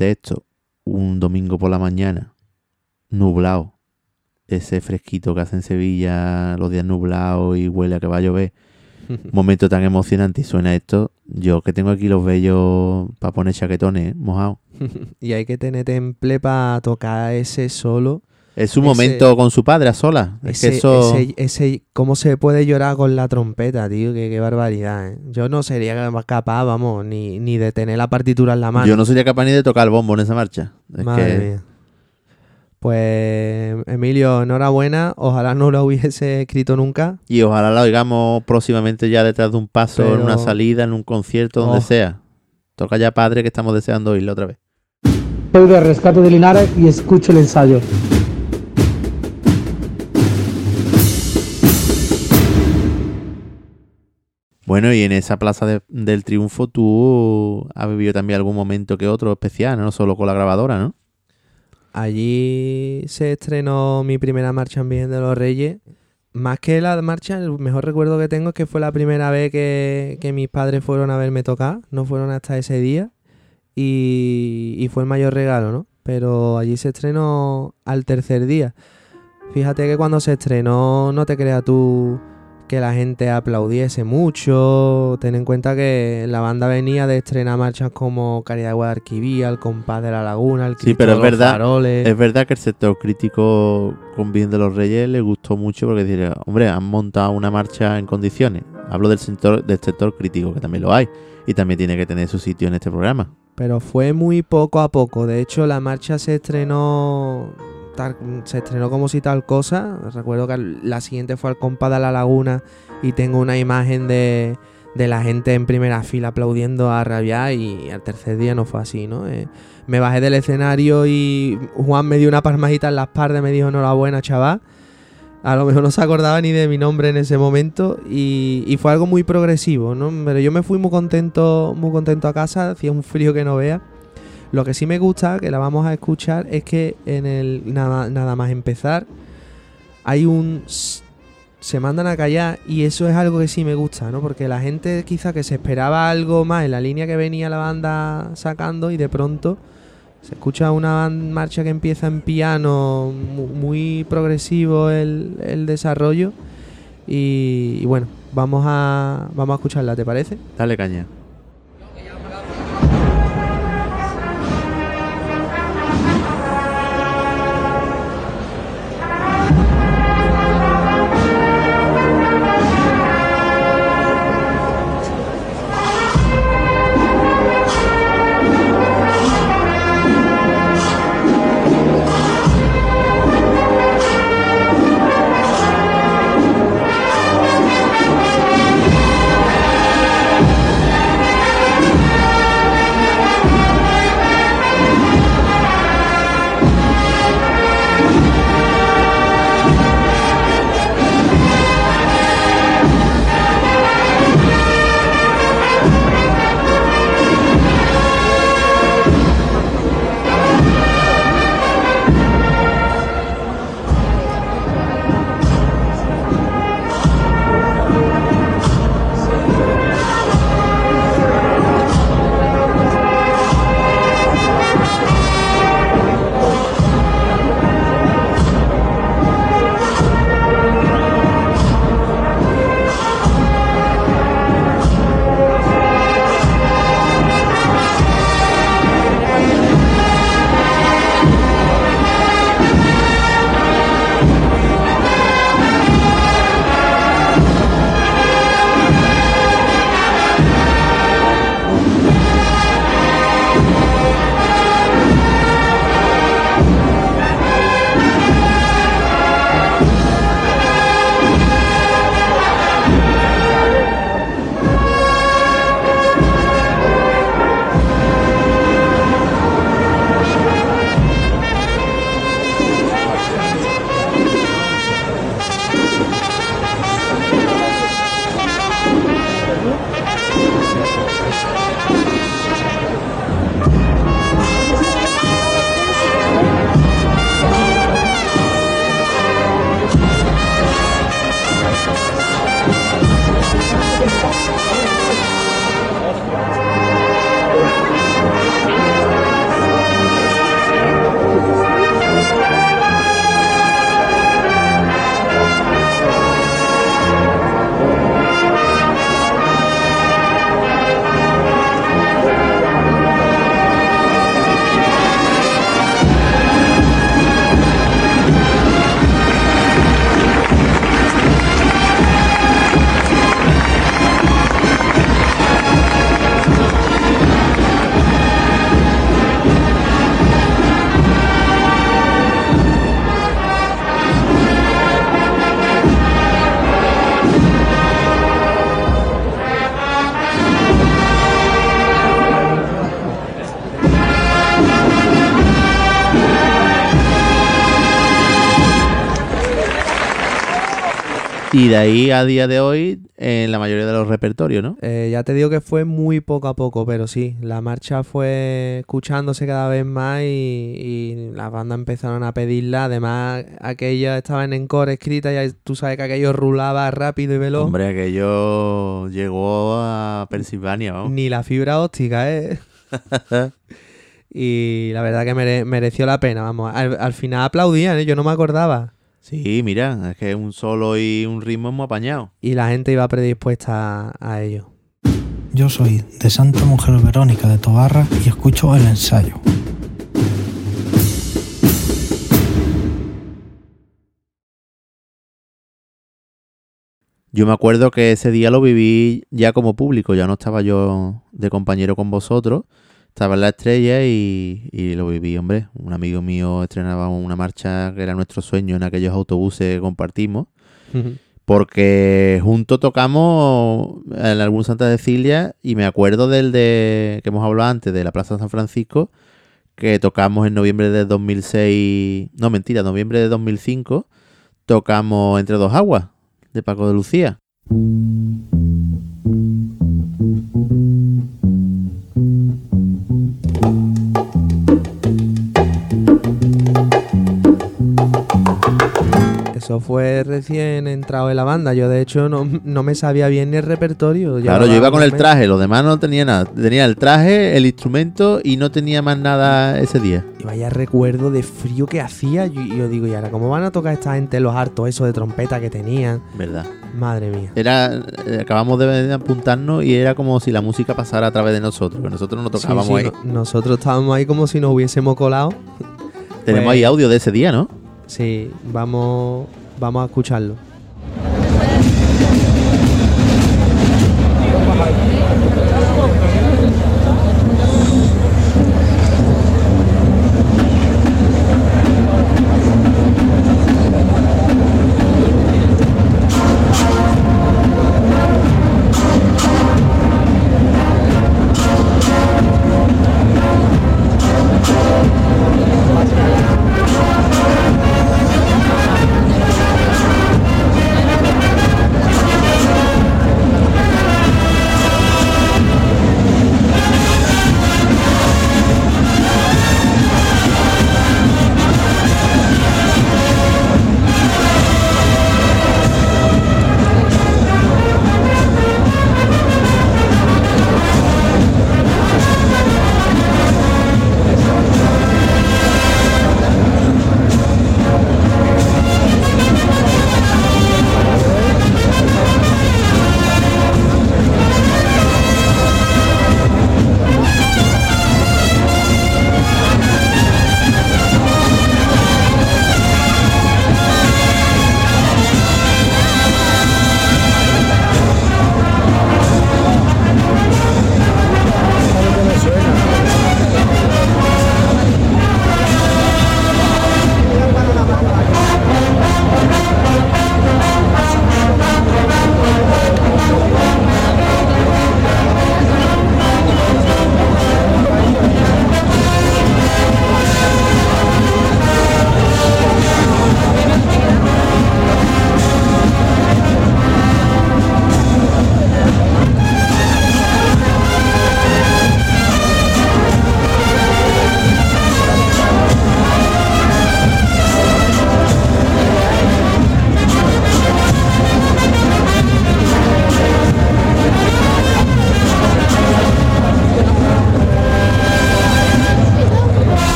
Imagínate esto, un domingo por la mañana, nublado, ese fresquito que hace en Sevilla, los días nublados y huele a que va a llover, *laughs* momento tan emocionante y suena esto, yo que tengo aquí los vellos para poner chaquetones, ¿eh? mojados. *laughs* y hay que tener temple para tocar ese solo. Es un Ese- momento con su padre a solas. Es Ese, que eso... ese, ese- ¿Cómo se puede llorar con la trompeta, tío? Qué, qué barbaridad, ¿eh? Yo no sería capaz, vamos, ni, ni de tener la partitura en la mano. Yo no sería capaz ni de tocar el bombo en esa marcha. Es Madre que- mía. Pues, Emilio, enhorabuena. Ojalá no lo hubiese escrito nunca. Y ojalá la oigamos próximamente ya detrás de un paso, en una salida, en un concierto, donde Oh. sea. Toca ya padre que estamos deseando oírlo otra vez. Soy de Rescate de Linares y escucho el ensayo. Bueno, y en esa plaza de- del triunfo tú has vivido también algún momento que otro especial, no solo con la grabadora, ¿no? Allí se estrenó mi primera marcha en Virgen de los Reyes. Más que la marcha, el mejor recuerdo que tengo es que fue la primera vez que, que mis padres fueron a verme tocar. No fueron hasta ese día. Y, y fue el mayor regalo, ¿no? Pero allí se estrenó al tercer día. Fíjate que cuando se estrenó, no te creas tú que la gente aplaudiese mucho. Ten en cuenta que la banda venía de estrenar marchas como Caridad de Guadalquivir, El Compás de la Laguna, El Sí, Cristo pero de es los verdad, Faroles. es verdad que el sector crítico con Bien de los Reyes le gustó mucho porque diría, hombre, han montado una marcha en condiciones. Hablo del sector, del sector crítico, que también lo hay, y también tiene que tener su sitio en este programa. Pero fue muy poco a poco. De hecho, la marcha se estrenó. Se estrenó como si tal cosa. Recuerdo que la siguiente fue al compás de la laguna. Y tengo una imagen de, de la gente en primera fila aplaudiendo a rabiar. Y al tercer día no fue así, ¿no? Eh, me bajé del escenario y Juan me dio una palmadita en la espalda y me dijo enhorabuena, chaval. A lo mejor no se acordaba ni de mi nombre en ese momento y, y fue algo muy progresivo, ¿no? Pero yo me fui muy contento, muy contento a casa, hacía un frío que no vea. Lo que sí me gusta, que la vamos a escuchar, es que en el nada, nada más empezar hay un se mandan a callar y eso es algo que sí me gusta, ¿no? Porque la gente quizá que se esperaba algo más en la línea que venía la banda sacando y de pronto se escucha una marcha que empieza en piano, mu- muy progresivo el, el desarrollo. Y, y bueno, vamos a, vamos a escucharla, ¿te parece? Dale caña. Y de ahí a día de hoy, en la mayoría de los repertorios, ¿no? Eh, ya te digo que fue muy poco a poco, pero sí, la marcha fue escuchándose cada vez más y, y las bandas empezaron a pedirla. Además, aquello estaba en encore escrita y tú sabes que aquello rulaba rápido y veloz. Hombre, aquello llegó a Pensilvania, vamos. Ni la fibra óptica, ¿eh? *laughs* y la verdad que mere- mereció la pena, vamos. Al, al final aplaudían, ¿eh? yo no me acordaba. Sí, mira, es que un solo y un ritmo hemos apañado. Y la gente iba predispuesta a, a ello. Yo soy de Santa Mujer Verónica de Tobarra y escucho el ensayo. Yo me acuerdo que ese día lo viví ya como público, ya no estaba yo de compañero con vosotros, estaba en la estrella y, y lo viví, hombre. Un amigo mío estrenaba una marcha que era nuestro sueño en aquellos autobuses que compartimos, porque juntos tocamos en algún Santa Cecilia y me acuerdo del de que hemos hablado antes, de la Plaza San Francisco, que tocamos en noviembre de 2006, no mentira, noviembre de 2005, tocamos Entre Dos Aguas de Paco de Lucía. Eso fue recién entrado en la banda. Yo, de hecho, no, no me sabía bien ni el repertorio. Claro, yo iba con el traje, los demás no tenía nada. Tenía el traje, el instrumento y no tenía más nada ese día. Y vaya recuerdo de frío que hacía. Yo, yo digo, ¿y ahora cómo van a tocar esta gente los hartos esos de trompeta que tenían? ¿Verdad? Madre mía. Era, eh, acabamos de apuntarnos y era como si la música pasara a través de nosotros, que nosotros no Sí, tocábamos sí, ahí. no- nosotros estábamos ahí como si nos hubiésemos colado. Tenemos Pues- ahí audio de ese día, ¿no? Sí, vamos, vamos a escucharlo.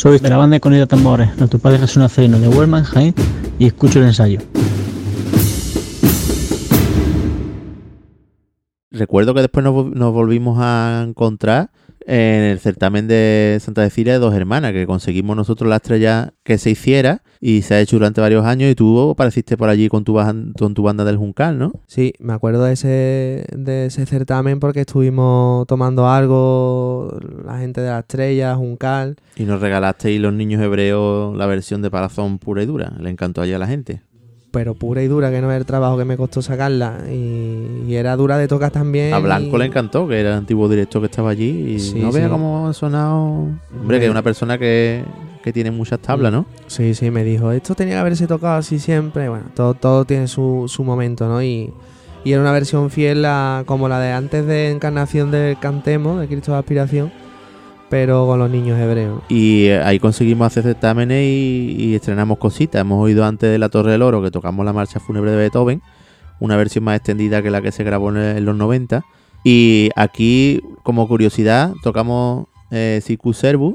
Soy de la banda de Conida Tambores, nuestro padre Jesús Nazareno de Huelma, en Jaén, y escucho el ensayo. recuerdo que después nos volvimos a encontrar en el certamen de Santa Cecilia de Dos Hermanas, que conseguimos nosotros la estrella que se hiciera y se ha hecho durante varios años y tú apareciste por allí con tu, con tu banda del Juncal, ¿no? Sí, me acuerdo de ese, de ese certamen porque estuvimos tomando algo, la gente de la estrella, Juncal. Y nos regalasteis los niños hebreos la versión de Palazón pura y dura. Le encantó allá a la gente. Pero pura y dura, que no es el trabajo que me costó sacarla. Y, y era dura de tocar también. A Blanco y- le encantó, que era el antiguo director que estaba allí. Y Sí, no vea sí. cómo han sonado. Hombre, que es una persona que, que tiene muchas tablas, ¿no? Sí, sí, me dijo, esto tenía que haberse tocado así siempre. Bueno, todo, todo tiene su, su momento, ¿no? Y, y era una versión fiel a- como la de antes de Encarnación del Cantemo, de Cristo de Aspiración, pero con los niños hebreos. Y eh, ahí conseguimos hacer certámenes y, estrenamos cositas. Hemos oído antes de La Torre del Oro que tocamos la marcha fúnebre de Beethoven, una versión más extendida que la que se grabó en, los 90. Y aquí, como curiosidad, tocamos eh, Sicu Servus,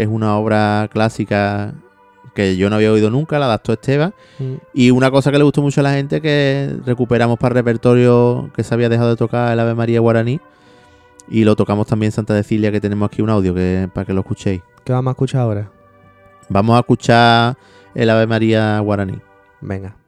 que es una obra clásica que yo no había oído nunca, la adaptó Esteban. Mm. Y una cosa que le gustó mucho a la gente que recuperamos para el repertorio que se había dejado de tocar el Ave María Guaraní. Y lo tocamos también Santa Cecilia, que tenemos aquí un audio que, para que lo escuchéis. ¿Qué vamos a escuchar ahora? Vamos a escuchar el Ave María Guaraní. Venga.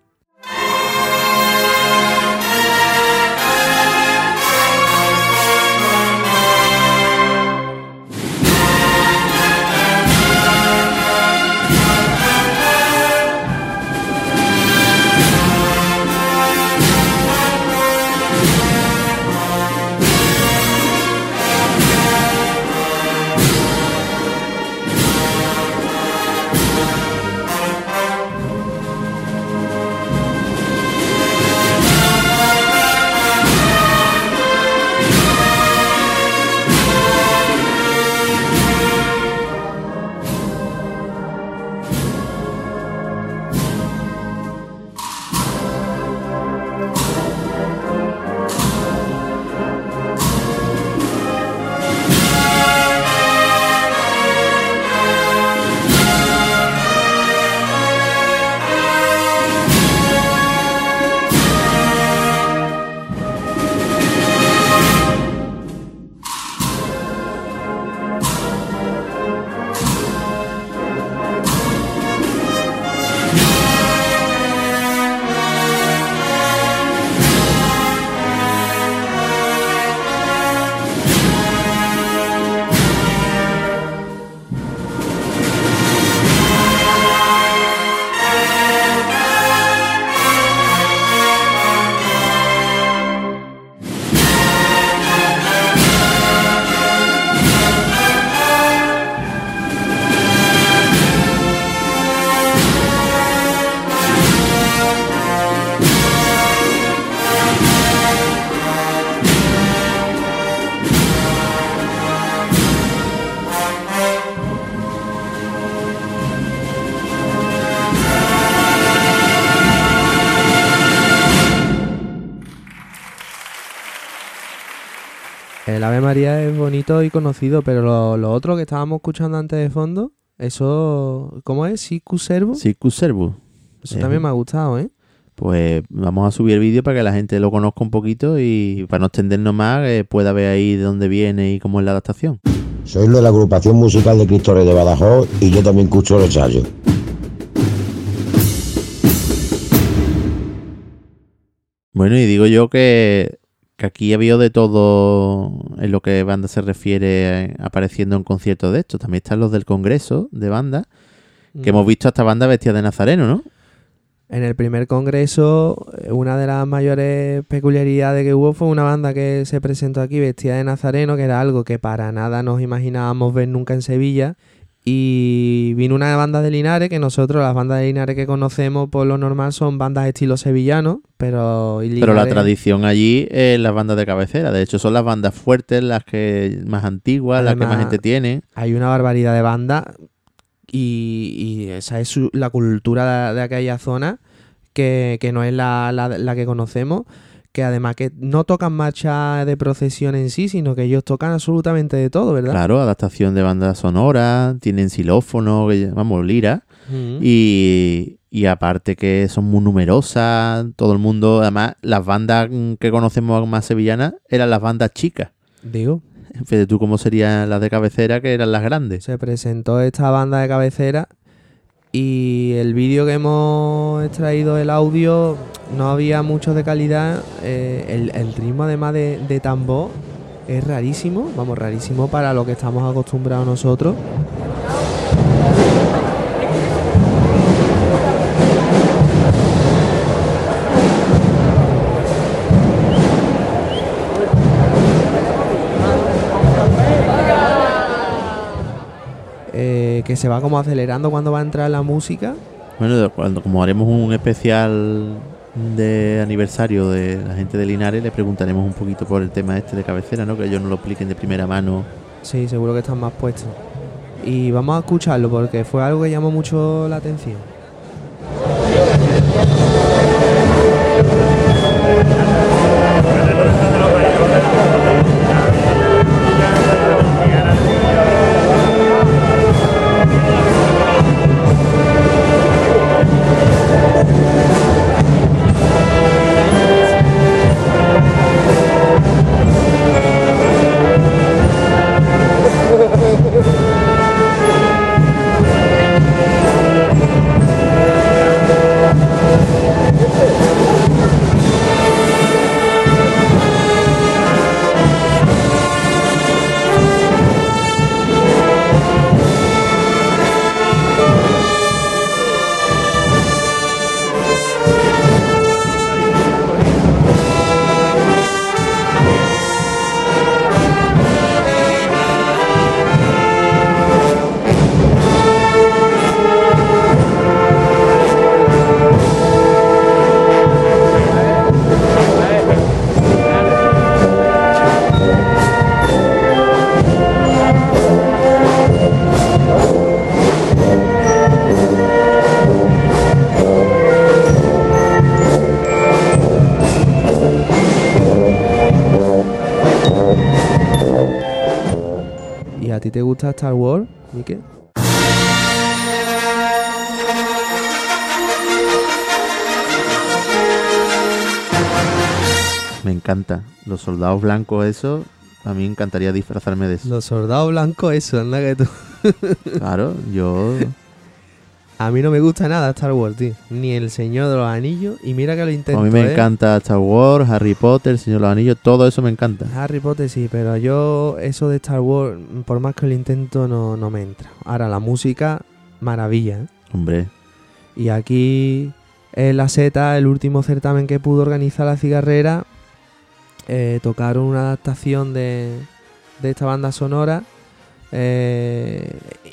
María es bonito y conocido, pero lo, lo otro que estábamos escuchando antes de fondo, eso, ¿cómo es? Sicu Servo. Sicu Servus. Eso también me ha gustado, ¿eh? Pues vamos a subir el vídeo para que la gente lo conozca un poquito y para no extendernos más, eh, pueda ver ahí de dónde viene y cómo es la adaptación. Soy de la agrupación musical de Cristores de Badajoz y yo también escucho el ensayo. Bueno, y digo yo que, que aquí ha habido de todo en lo que banda se refiere eh, apareciendo en conciertos de estos. También están los del Congreso de banda, que Mm. hemos visto hasta banda vestida de nazareno, ¿no? En el primer congreso, eh, una de las mayores peculiaridades que hubo fue una banda que se presentó aquí vestida de nazareno, que era algo que para nada nos imaginábamos ver nunca en Sevilla. Y vino una banda de Linares, que nosotros, las bandas de Linares que conocemos por lo normal son bandas estilo sevillano, pero... Pero la tradición allí es las bandas de cabecera. De hecho, son las bandas fuertes, las que más antiguas, las que más gente tiene. Hay una barbaridad de bandas y, y esa es su- la cultura de, de aquella zona, que, que no es la, la- la que conocemos, que además que no tocan marcha de procesión en sí, sino que ellos tocan absolutamente de todo, ¿verdad? Claro, adaptación de bandas sonoras, tienen xilófono, vamos, lira. Y, y aparte que son muy numerosas, todo el mundo, además, las bandas que conocemos más sevillanas eran las bandas chicas. Digo. Fíjate tú cómo serían las de cabecera, que eran las grandes. Se presentó esta banda de cabecera y el vídeo que hemos extraído, el audio, no había mucho de calidad. eh, el, ritmo además de, de es rarísimo, vamos, rarísimo para lo que estamos acostumbrados nosotros. Que se va como acelerando cuando va a entrar la música. Bueno, cuando como haremos un especial de aniversario de la gente de Linares, le preguntaremos un poquito por el tema este de cabecera, ¿no? Que ellos nos lo expliquen de primera mano. Sí, seguro que están más puestos. Y vamos a escucharlo porque fue algo que llamó mucho la atención. Gusta Star Wars, Mike? Me encanta. Los soldados blancos, eso, a mí me encantaría disfrazarme de eso. Los soldados blancos, eso, anda que tú. Claro, yo... A mí no me gusta nada Star Wars, tío. Ni El Señor de los Anillos. Y mira que lo intento. a mí me ¿eh? encanta Star Wars, Harry Potter, El Señor de los Anillos, todo eso me encanta. Harry Potter sí, pero yo eso de Star Wars, por más que lo intento, no, no me entra. Ahora, la música, maravilla. ¿eh? Hombre, Y aquí en la Z, el último certamen que pudo organizar la cigarrera, eh, tocaron una adaptación de, de esta banda sonora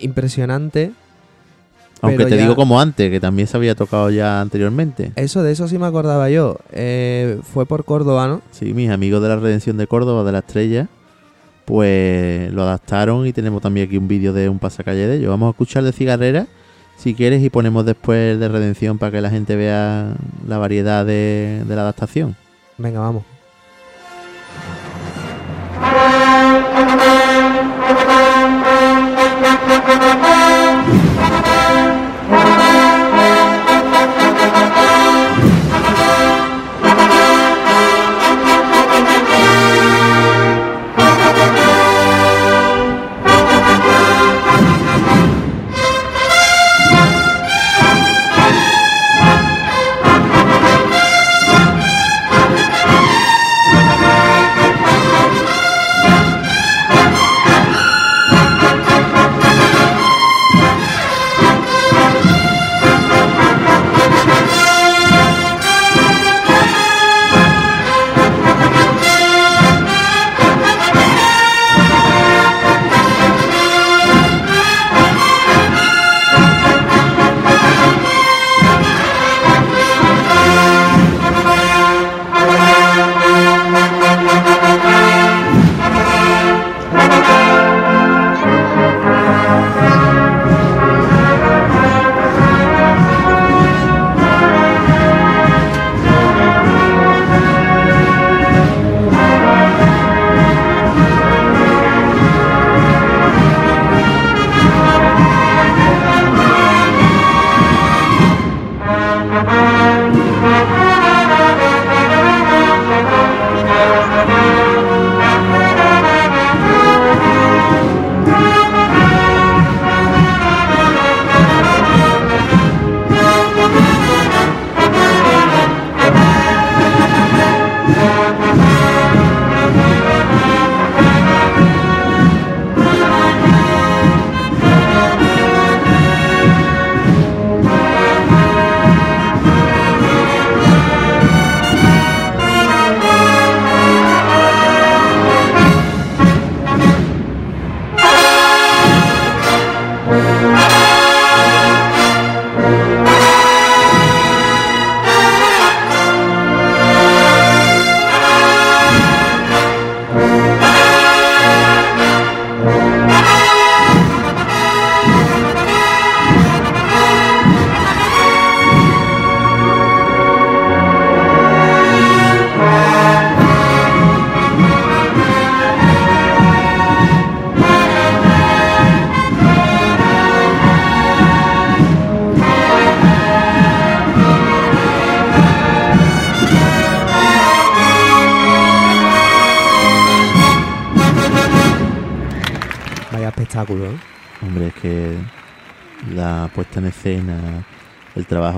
impresionante. Aunque te ya- digo como antes, que también se había tocado ya anteriormente. Eso, de eso sí me acordaba yo. Eh, fue por Córdoba, ¿no? Sí, mis amigos de la Redención de Córdoba, de la Estrella, pues lo adaptaron y tenemos también aquí un vídeo de un pasacalle de ellos. Vamos a escuchar de cigarrera, si quieres, y ponemos después el de Redención para que la gente vea la variedad de, de la adaptación. Venga, vamos.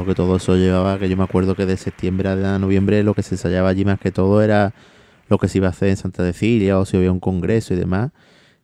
Trabajo que todo eso llevaba, que yo me acuerdo que de septiembre a noviembre lo que se ensayaba allí más que todo era lo que se iba a hacer en Santa Cecilia o si había un congreso y demás.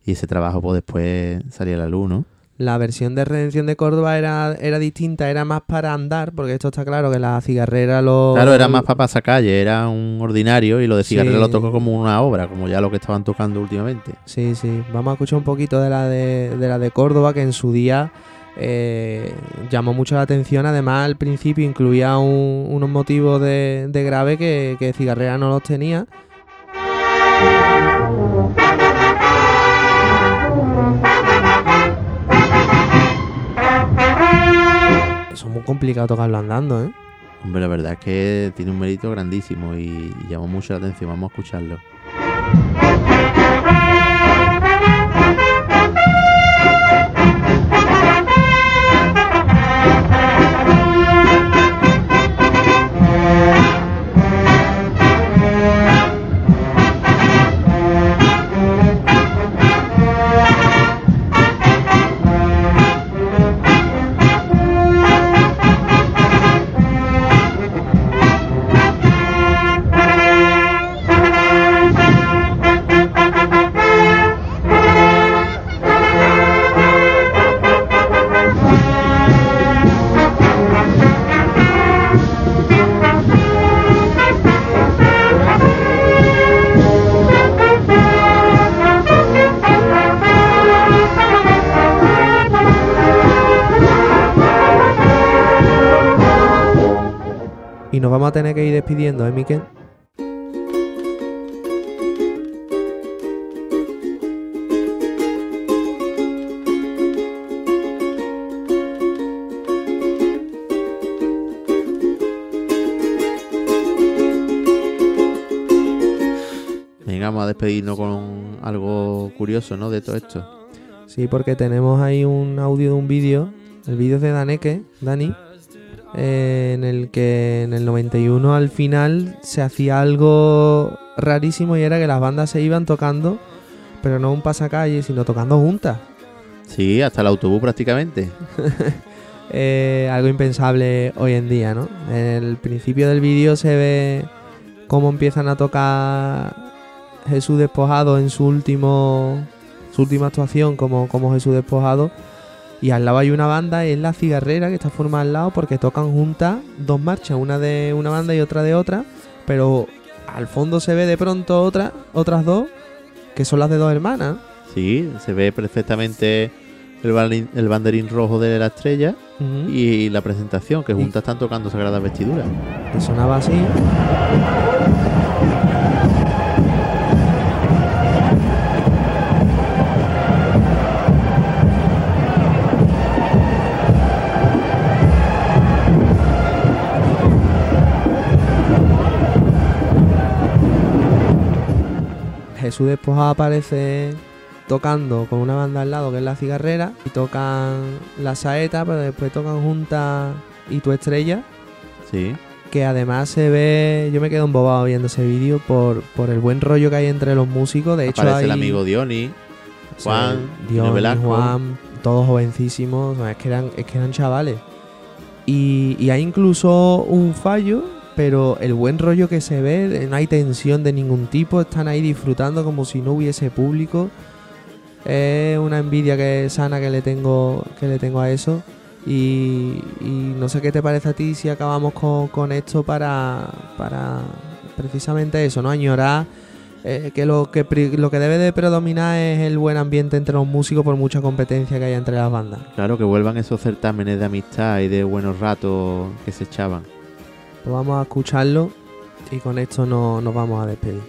Y ese trabajo pues después salía a la luz, ¿no? La versión de Redención de Córdoba era, era distinta, era más para andar, porque esto está claro que la cigarrera lo... Claro, era más para pasar calle, era un ordinario y lo de cigarrera Sí. lo tocó como una obra, como ya lo que estaban tocando últimamente. Sí, sí. Vamos a escuchar un poquito de la de, de la de Córdoba, que en su día eh, llamó mucho la atención. Además, al principio incluía un- unos motivos de, grave que, Cigarrera no los tenía. Eso es muy complicado tocarlo andando, ¿eh? Hombre, la verdad es que tiene un mérito grandísimo y llamó mucho la atención. Vamos a escucharlo. Vamos a tener que ir despidiendo, ¿eh, Miquel? Venga, vamos a despedirnos con algo curioso, ¿no? De todo esto. Sí, porque tenemos ahí un audio de un vídeo. El vídeo es de Daneke, Dani, eh, en el que en el 91 al final se hacía algo rarísimo y era que las bandas se iban tocando, pero no un pasacalle, sino tocando juntas. Sí, hasta el autobús prácticamente. *laughs* Eh, algo impensable hoy en día, ¿no? En el principio del vídeo se ve cómo empiezan a tocar Jesús despojado en su último su última actuación como, como Jesús despojado y al lado hay una banda es la cigarrera que está formada al lado porque tocan juntas dos marchas, una de una banda y otra de otra, pero al fondo se ve de pronto otra, otras dos que son las de dos hermanas. Sí, se ve perfectamente el, banderín rojo de la estrella y la presentación, que juntas están tocando Sagradas Vestiduras. que sonaba así. Jesús despojado aparece tocando con una banda al lado que es la cigarrera y tocan la saeta, pero después tocan juntas y tu estrella Sí. que además se ve, yo me quedo embobado viendo ese vídeo por, por el buen rollo que hay entre los músicos. De hecho, Aparece hay el amigo Diony, Juan, Dino Velasco. Juan, todos jovencísimos, es que eran, es que eran chavales. Y, y hay incluso un fallo, pero el buen rollo que se ve, no hay tensión de ningún tipo, están ahí disfrutando como si no hubiese público. Es una envidia que sana que le tengo, que le tengo a eso. Y, no sé qué te parece a ti si acabamos con, con esto para, para precisamente eso, ¿no? Añorar eh, que, lo que lo que debe de predominar es el buen ambiente entre los músicos por mucha competencia que hay entre las bandas. Claro, que vuelvan esos certámenes de amistad y de buenos ratos que se echaban. Vamos a escucharlo y con esto no- nos vamos a despedir.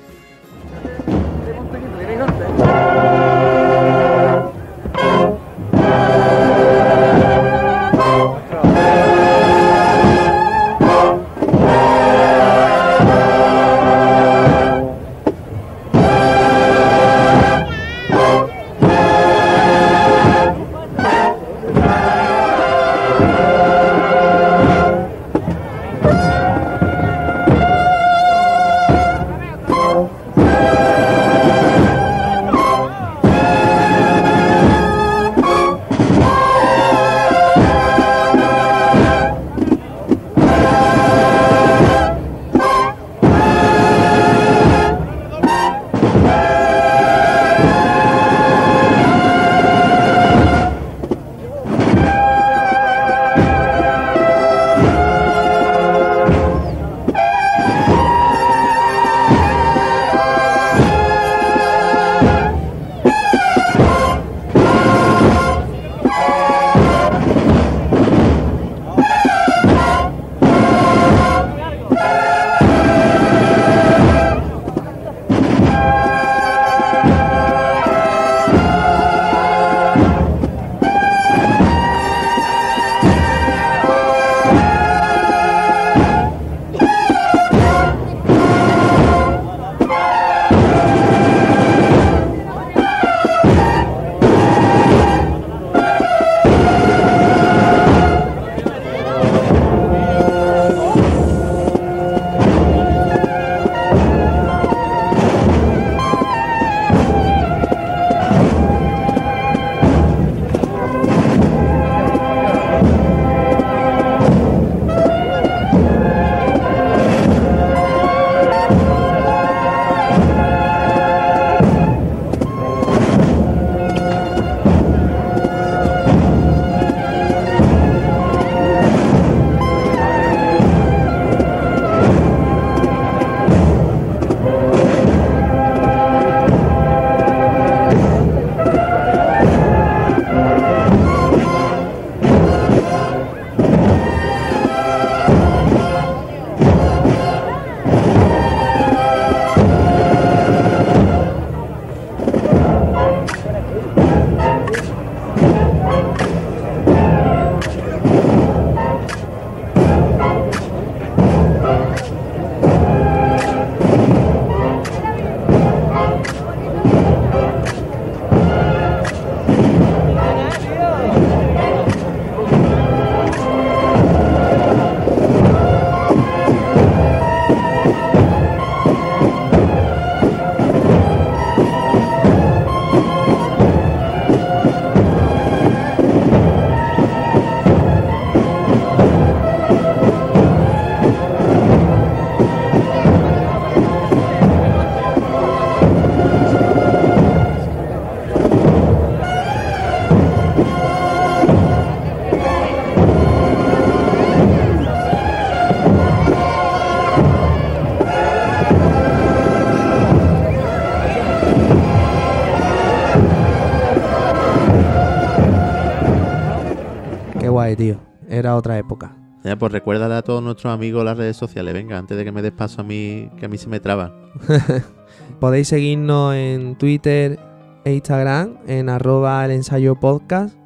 Guay, tío. Era otra época. Ya, pues recuérdale a todos nuestros amigos las redes sociales, venga, antes de que me des paso a mí, que a mí se me traba. *laughs* Podéis seguirnos en Twitter e Instagram en arroba el ensayo podcast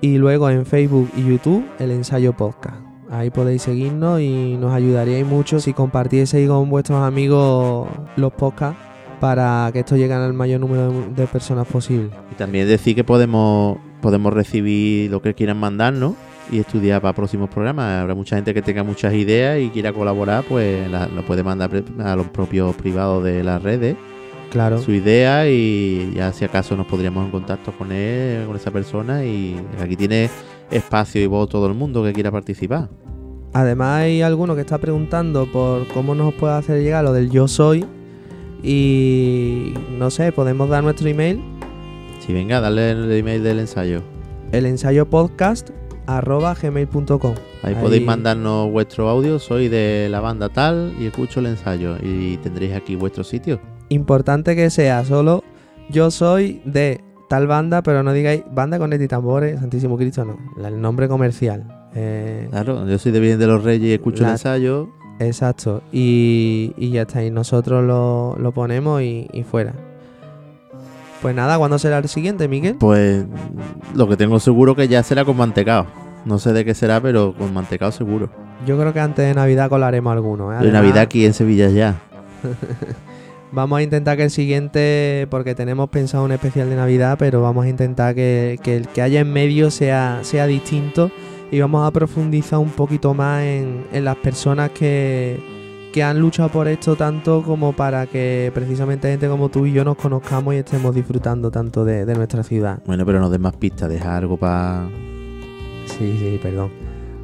y luego en Facebook y YouTube el ensayo podcast. Ahí podéis seguirnos y nos ayudaríais mucho si compartieseis con vuestros amigos los podcasts para que esto llegue al mayor número de, de personas posible. Y también decir que podemos, podemos recibir lo que quieran mandarnos y estudiar para próximos programas. Habrá mucha gente que tenga muchas ideas y quiera colaborar, pues la- lo puede mandar a los propios privados de las redes. Claro. Su idea y ya si acaso nos podríamos en contacto con él, con esa persona y aquí tiene espacio y voz todo el mundo que quiera participar. Además hay alguno que está preguntando por cómo nos puede hacer llegar lo del yo soy y no sé, podemos dar nuestro email, Si venga, dale el email del ensayo. el ensayo podcast arroba gmail.com. Ahí, podéis mandarnos vuestro audio, soy de la banda tal y escucho el ensayo y tendréis aquí vuestro sitio. Importante que sea solo yo soy de tal banda, pero no digáis banda con y tambores, Santísimo Cristo, no. El nombre comercial. Eh, Claro, yo soy de Bien de los Reyes y escucho La- el ensayo. Exacto. Y, y ya está. Y nosotros lo, lo ponemos y, y fuera. Pues nada, ¿cuándo será el siguiente, Miguel? Pues lo que tengo seguro que ya será con mantecado. No sé de qué será, pero con mantecado seguro. Yo creo que antes de Navidad colaremos alguno. ¿eh? De Navidad aquí en Sevilla ya. *laughs* Vamos a intentar que el siguiente, porque tenemos pensado un especial de Navidad, pero vamos a intentar que, que el que haya en medio sea, sea distinto y vamos a profundizar un poquito más en, en las personas que, que han luchado por esto tanto como para que precisamente gente como tú y yo nos conozcamos y estemos disfrutando tanto de, de nuestra ciudad. Bueno, pero no des más pistas, deja algo para... Sí, sí, perdón.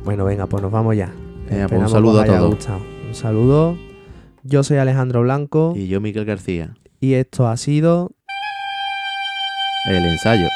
Bueno, venga, pues nos vamos ya. Venga, pues un saludo a todos. gustado. Un saludo. Yo soy Alejandro Blanco Y yo, Miguel García. y esto ha sido El ensayo.